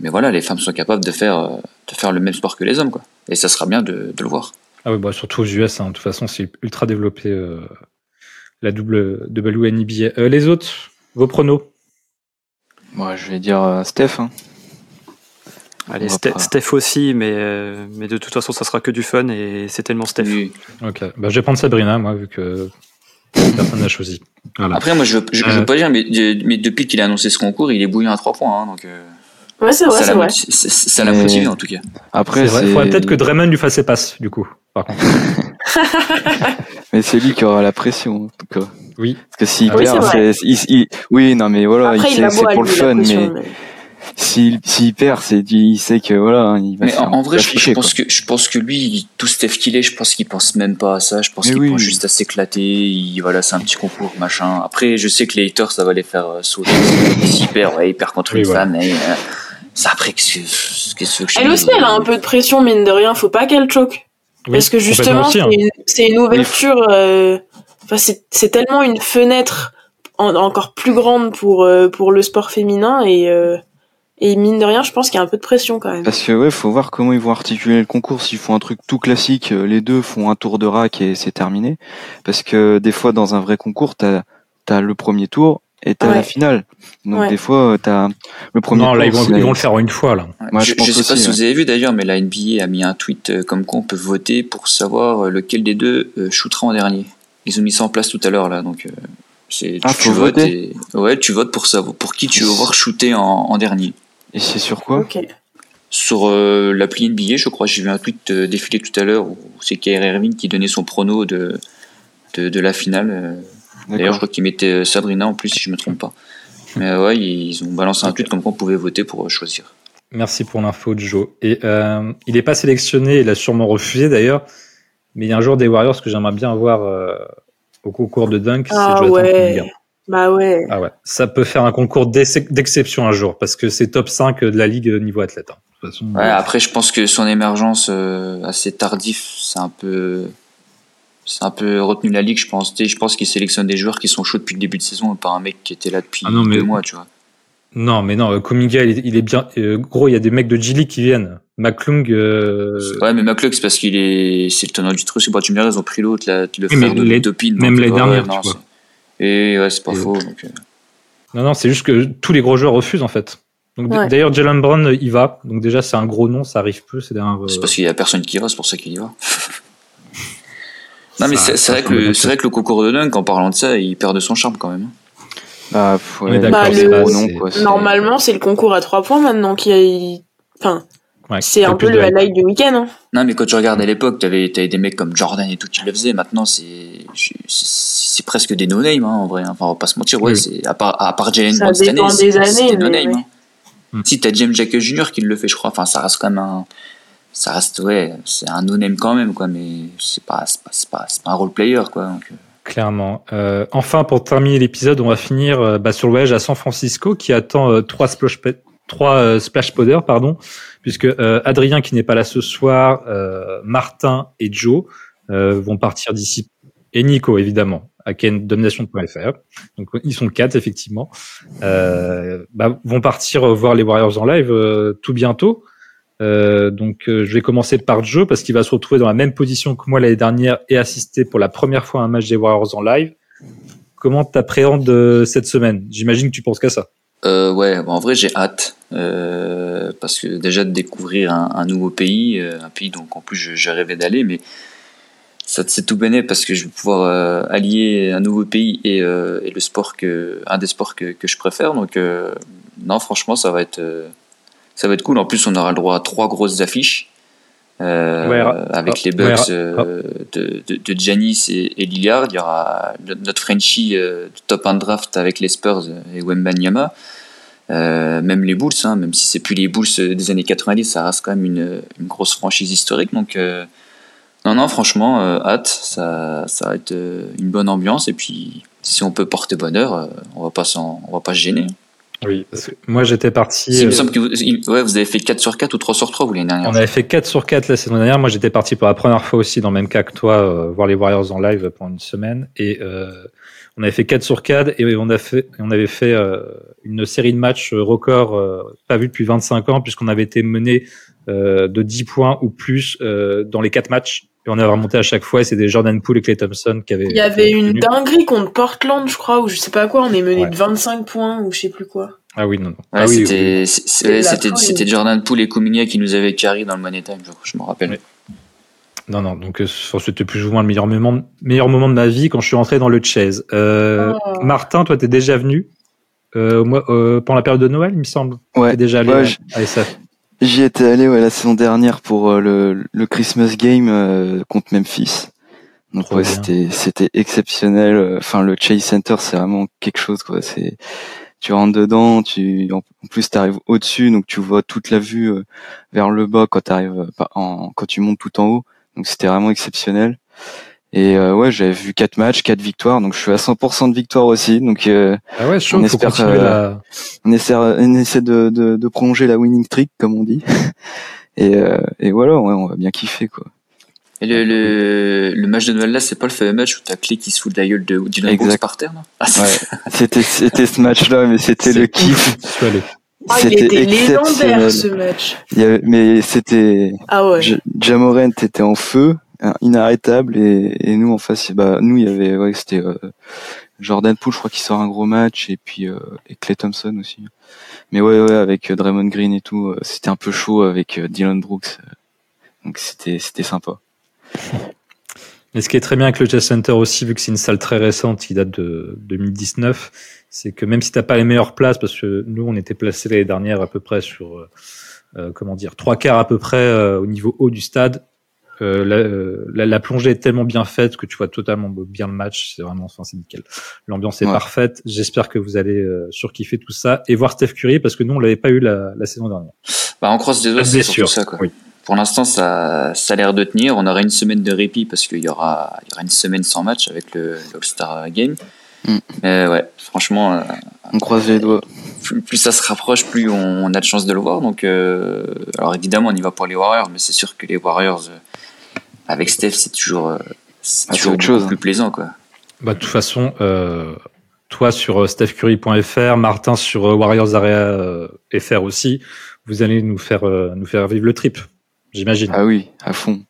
mais voilà, les femmes sont capables de faire de faire le même sport que les hommes quoi. Et ça sera bien de, de le voir. Ah oui, bah, surtout aux US, hein. de toute façon, c'est ultra développé euh, la double WNBA. Euh, les autres, vos pronos? Moi, je vais dire euh, Steph. hein. Allez, Ste- pas- Steph aussi, mais, euh, mais de toute façon, ça sera que du fun et c'est tellement Steph. Oui. Ok, bah, je vais prendre Sabrina, moi, vu que personne n'a choisi. Voilà. Après, moi, je, je, je Euh. veux pas dire, mais, mais depuis qu'il a annoncé ce concours, il est bouillant à 3 points. hein, donc, euh, Ouais, c'est vrai, ça c'est l'a vrai. ça- l'a motivé en tout cas. Après, C'est vrai. c'est Faudrait peut-être que Draymond lui fasse ses passes, du coup. Par contre. mais c'est lui qui aura la pression en tout cas. Oui. Parce que s'il Ah oui, perd, c'est vrai. c'est, il- il- oui, non, mais voilà, il il c'est pour le fun, mais... s'il, s'il perd, c'est, il sait que voilà, hein, il va Mais en, faire en vrai, je, pense quoi. que je pense que lui, tout Steph qu'il est, je pense qu'il pense même pas à ça. Je pense qu'il oui. pense juste à s'éclater. Il- Voilà, c'est un petit concours, machin. Après, je sais que les haters, ça va les faire euh, sauter. S'il perd, ouais, il perd contre Oui, une voilà. femme. Mais, euh, ça après, qu'est-ce que, qu'est-ce que je Elle aussi, elle a un peu de pression, mine de rien. Faut pas qu'elle choque. Oui, Parce que justement, hein. c'est une, une ouverture. euh, Enfin, c'est c'est tellement une fenêtre en- encore plus grande pour euh, pour le sport féminin et euh, et mine de rien, je pense qu'il y a un peu de pression quand même. Parce que ouais, faut voir comment ils vont articuler le concours. S'ils font un truc tout classique, euh, les deux font un tour de rack et c'est terminé. Parce que des fois, dans un vrai concours, t'as as le premier tour et t'as Ouais. la finale. Donc Ouais. des fois, euh, t'as le premier Non, tour. là, ils vont, ils vont le faire en une fois, là. Ouais. Moi, je, je pense je sais pas si ouais. vous avez vu d'ailleurs, mais la NBA a mis un tweet euh, comme quoi on peut voter pour savoir lequel des deux shootera en dernier. Ils ont mis ça en place tout à l'heure là, donc euh, c'est Ah, tu, votes et- ouais, tu votes pour savoir pour qui tu veux voir shooter en, en dernier. Et c'est sur quoi Ok. Sur euh, l'appli NBA, je crois, j'ai vu un tweet euh, défiler tout à l'heure où c'est Kyrie Irving qui donnait son prono de de, de la finale. euh. D'ailleurs, je crois qu'il mettait euh, Sabrina en plus, si je me trompe pas. Mais euh, ouais, ils ont balancé un tweet comme quoi on pouvait voter pour euh, choisir. Merci pour l'info, Joe. Et euh, il n'est pas sélectionné, il a sûrement refusé d'ailleurs. Mais il y a un joueur des Warriors que j'aimerais bien voir euh, au concours de dunk, c'est Ah Jonathan ouais. Kuminga. Bah ouais. Ah ouais, ça peut faire un concours d'ex- d'exception un jour parce que c'est top 5 de la ligue niveau athlète. hein. De toute façon, Ouais, après, je pense que son émergence euh, assez tardif, c'est un peu, c'est un peu retenu la ligue, je pense. Je pense qu'il sélectionne des joueurs qui sont chauds depuis le début de saison, et pas un mec qui était là depuis Ah non, mais- deux mois, tu vois. Non, mais non, euh, Kuminga, il est, il est bien. euh, gros, il y a des mecs de G-League qui viennent. McClung, euh, Ouais, mais McCluck, c'est parce qu'il est, c'est le tenant du truc. C'est pas tu me diras, ils ont pris l'autre, là, le frère mais de les- Topin. même l'année ouais, dernière, non, tu vois. Et ouais, c'est pas Et- faux. Donc, euh, non, non, c'est juste que tous les gros joueurs refusent en fait. Donc Ouais. d'ailleurs, Jalen Brown, euh, il va. Donc déjà, c'est un gros nom, ça arrive peu. C'est c'est parce qu'il y a personne qui va, c'est pour ça qu'il y va. non, mais c'est vrai, que c'est vrai que le concours de dunk, en parlant de ça, il perd de son charme quand même. Bah, On est ouais, d'accord, Bah, c'est le- gros nom, c'est- quoi. Normalement, c'est le concours à trois points maintenant qui a. Enfin, Ouais, c'est un peu le highlight du week-end. Hein. Non, mais quand tu regardes à l'époque, t'avais avais des mecs comme Jordan et tout qui le faisaient. Maintenant, c'est presque des no-name, hein, en vrai. Enfin, on va pas se mentir. Ouais, Oui. c'est à part, à part Jalen Brown cette année, c'est des c'est années, des mais no-name. ouais. hein. Mm. Si t'as James Jack Jr. qui le fait, je crois. Enfin, ça reste quand même un. Ça reste, ouais, c'est un no-name quand même, quoi. Mais c'est pas, c'est pas, c'est pas, pas un role player, quoi. Donc, euh, Clairement. Euh, enfin, pour terminer l'épisode, on va finir euh, bah, sur le voyage à San Francisco qui attend euh, trois splash, trois euh, splash poders, pardon, puisque euh, Adrien qui n'est pas là ce soir, euh, Martin et Joe euh, vont partir d'ici et Nico évidemment à kendomination.fr. Donc ils sont quatre effectivement. Euh, bah, vont partir voir les Warriors en live euh, tout bientôt. Euh, donc je vais commencer par Joe parce qu'il va se retrouver dans la même position que moi l'année dernière et assister pour la première fois à un match des Warriors en live. Comment t'appréhendes cette semaine? J'imagine que tu penses qu'à ça. Euh, ouais, bon, en vrai j'ai hâte euh, parce que déjà de découvrir un, nouveau pays, euh, un pays donc en plus je, je rêvais d'aller, mais ça c'est tout béné parce que je vais pouvoir euh, allier un nouveau pays et, le sport que un des sports que, je préfère. Donc non, franchement ça va être ça va être cool. En plus on aura le droit à trois grosses affiches. Euh, Ouais, avec les ouais, Bucks ra- euh, de, de, de Giannis et, et Lillard, il y aura notre Frenchie euh, top 1 draft avec les Spurs et Wembanyama. Euh, même les Bulls, hein, même si c'est plus les Bulls euh, des années 90, ça reste quand même une, une grosse franchise historique. Donc, non, non, franchement, hâte, ça, ça va être une bonne ambiance. Et puis, si on peut porter bonheur, on va pas on va pas se gêner. Oui. Parce que moi j'étais parti. Il me euh, semble que vous, il- ouais, vous avez fait 4 sur 4 ou 3 sur 3 vous l'année dernière. On avait fait 4 sur 4 la saison dernière. Moi, j'étais parti pour la première fois aussi dans le même cas que toi, euh, voir les Warriors en live pendant une semaine. Et euh, on avait fait 4 sur 4 et on, a fait, on avait fait euh, une série de matchs euh, record euh, pas vu depuis 25 ans puisqu'on avait été mené euh, de 10 points ou plus euh, dans les 4 matchs. Et on avait remonté à chaque fois et c'est des Jordan Poole et Clay Thompson qui avaient... Il y avait une tenu. dinguerie contre Portland, je crois, ou je sais pas quoi. On est mené Ouais. de 25 points ou je sais plus quoi. Ah oui, non, non. Ah oui, oui, c'était oui. c'était Jordan Poole et Kuminga qui nous avaient carry dans le Money Time, je, je me rappelle. Oui. Non, non, donc euh, c'était plus ou moins le meilleur moment, meilleur moment de ma vie quand je suis rentré dans le chase. Euh, Oh. Martin, toi, t'es déjà venu euh, moi, euh, pendant la période de Noël, il me semble? Ouais. T'es déjà allé Ouais, à- j- à SF. J'y étais allé ouais, la saison dernière pour euh, le, le Christmas Game euh, contre Memphis. Donc Trop ouais, c'était c'était exceptionnel. Enfin le Chase Center c'est vraiment quelque chose quoi. C'est tu rentres dedans, tu en plus t'arrives au-dessus donc tu vois toute la vue euh, vers le bas quand t'arrives euh, en quand tu montes tout en haut. Donc c'était vraiment exceptionnel. Et euh, ouais, j'avais vu quatre matchs, quatre victoires, donc je suis à 100% de victoire aussi. Donc euh, Ah ouais, chaud, On espère, euh, la... on essaie, on essaie de, de, de prolonger la winning streak, comme on dit. Et, euh, et voilà, ouais, on va bien kiffer, quoi. Et le, le, le match de Noël là, c'est pas le fameux match où t'as Clé qui se fout de la gueule de Dylan. Brooks par terre, non ah. C'était, c'était ce match-là, mais c'était le kiff. allé. Ah, il C'était était légendaire exceptionnel. ce match. Il y avait- mais c'était, Ah ouais. Jamorant était en feu, inarrêtable, et, nous en face, bah, nous il y avait, ouais, c'était euh, Jordan Poole, je crois qu'il sort un gros match, et puis euh, et Clay Thompson aussi. Mais ouais, ouais, avec euh, Draymond Green et tout, c'était un peu chaud avec Dylan Brooks, donc c'était, c'était sympa. Mais ce qui est très bien avec le Chess Center aussi, vu que c'est une salle très récente qui date de 2019, c'est que même si t'as pas les meilleures places, parce que nous on était placés l'année dernière à peu près sur, comment dire, trois quarts à peu près au niveau haut du stade, euh, la, euh, la, la plongée est tellement bien faite que tu vois totalement bien le match. C'est vraiment, enfin c'est nickel. L'ambiance est Ouais. parfaite. J'espère que vous allez euh, surkiffer tout ça et voir Steph Curry parce que nous on l'avait pas eu la, la saison dernière. Bah, on croise les doigts, de c'est surtout blessure. ça, quoi. Oui. Pour l'instant, ça, ça a l'air de tenir. On aura une semaine de répit parce qu'il y aura, il y aura une semaine sans match avec le l'All-Star Game. Mm. Mais ouais, franchement, euh, On croise les doigts. plus, plus ça se rapproche, plus on, on a de chances de le voir. Donc, euh, alors évidemment, on y va pour les Warriors, mais c'est sûr que les Warriors, euh, avec Steph, c'est toujours, euh, c'est Ah, c'est toujours autre chose, hein. plus plaisant, quoi. Bah, de toute façon, euh, toi sur euh, stephcurry.fr, Martin sur Warriors Area FR aussi, vous allez nous faire euh, nous faire vivre le trip, j'imagine. Ah oui, à fond.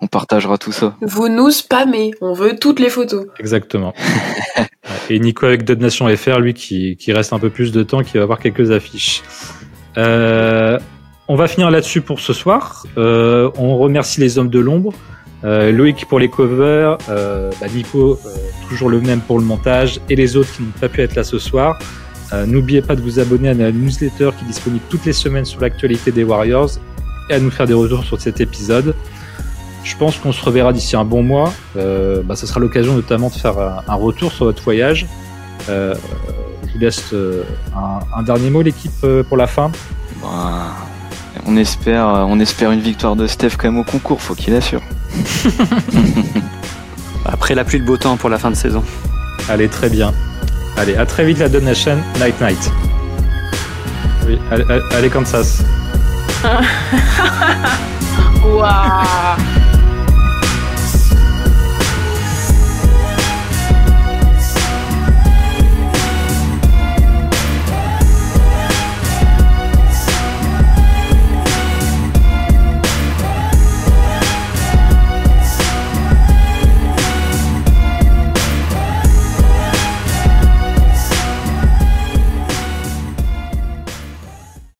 On partagera tout ça. Vous nous spammez. On veut toutes les photos. Exactement. Et Nico avec Dub Nation FR, lui qui, qui reste un peu plus de temps, qui va avoir quelques affiches. Euh, on va finir là-dessus pour ce soir. Euh, on remercie les hommes de l'ombre. Euh, Loïc pour les covers, euh, bah Nico euh, toujours le même pour le montage et les autres qui n'ont pas pu être là ce soir. Euh, N'oubliez pas de vous abonner à la newsletter qui est disponible toutes les semaines sur l'actualité des Warriors et à nous faire des retours sur cet épisode. Je pense qu'on se reverra d'ici un bon mois. Euh, bah, ça sera l'occasion notamment de faire un, un retour sur votre voyage. Euh, je vous laisse euh, un, dernier mot l'équipe euh, pour la fin. Bah, on espère, on espère une victoire de Steph quand même au concours, faut qu'il assure. Après la pluie de beau temps pour la fin de saison. Allez, très bien. Allez, à très vite la Donation. Night night. Oui, allez, allez, allez Kansas. Waouh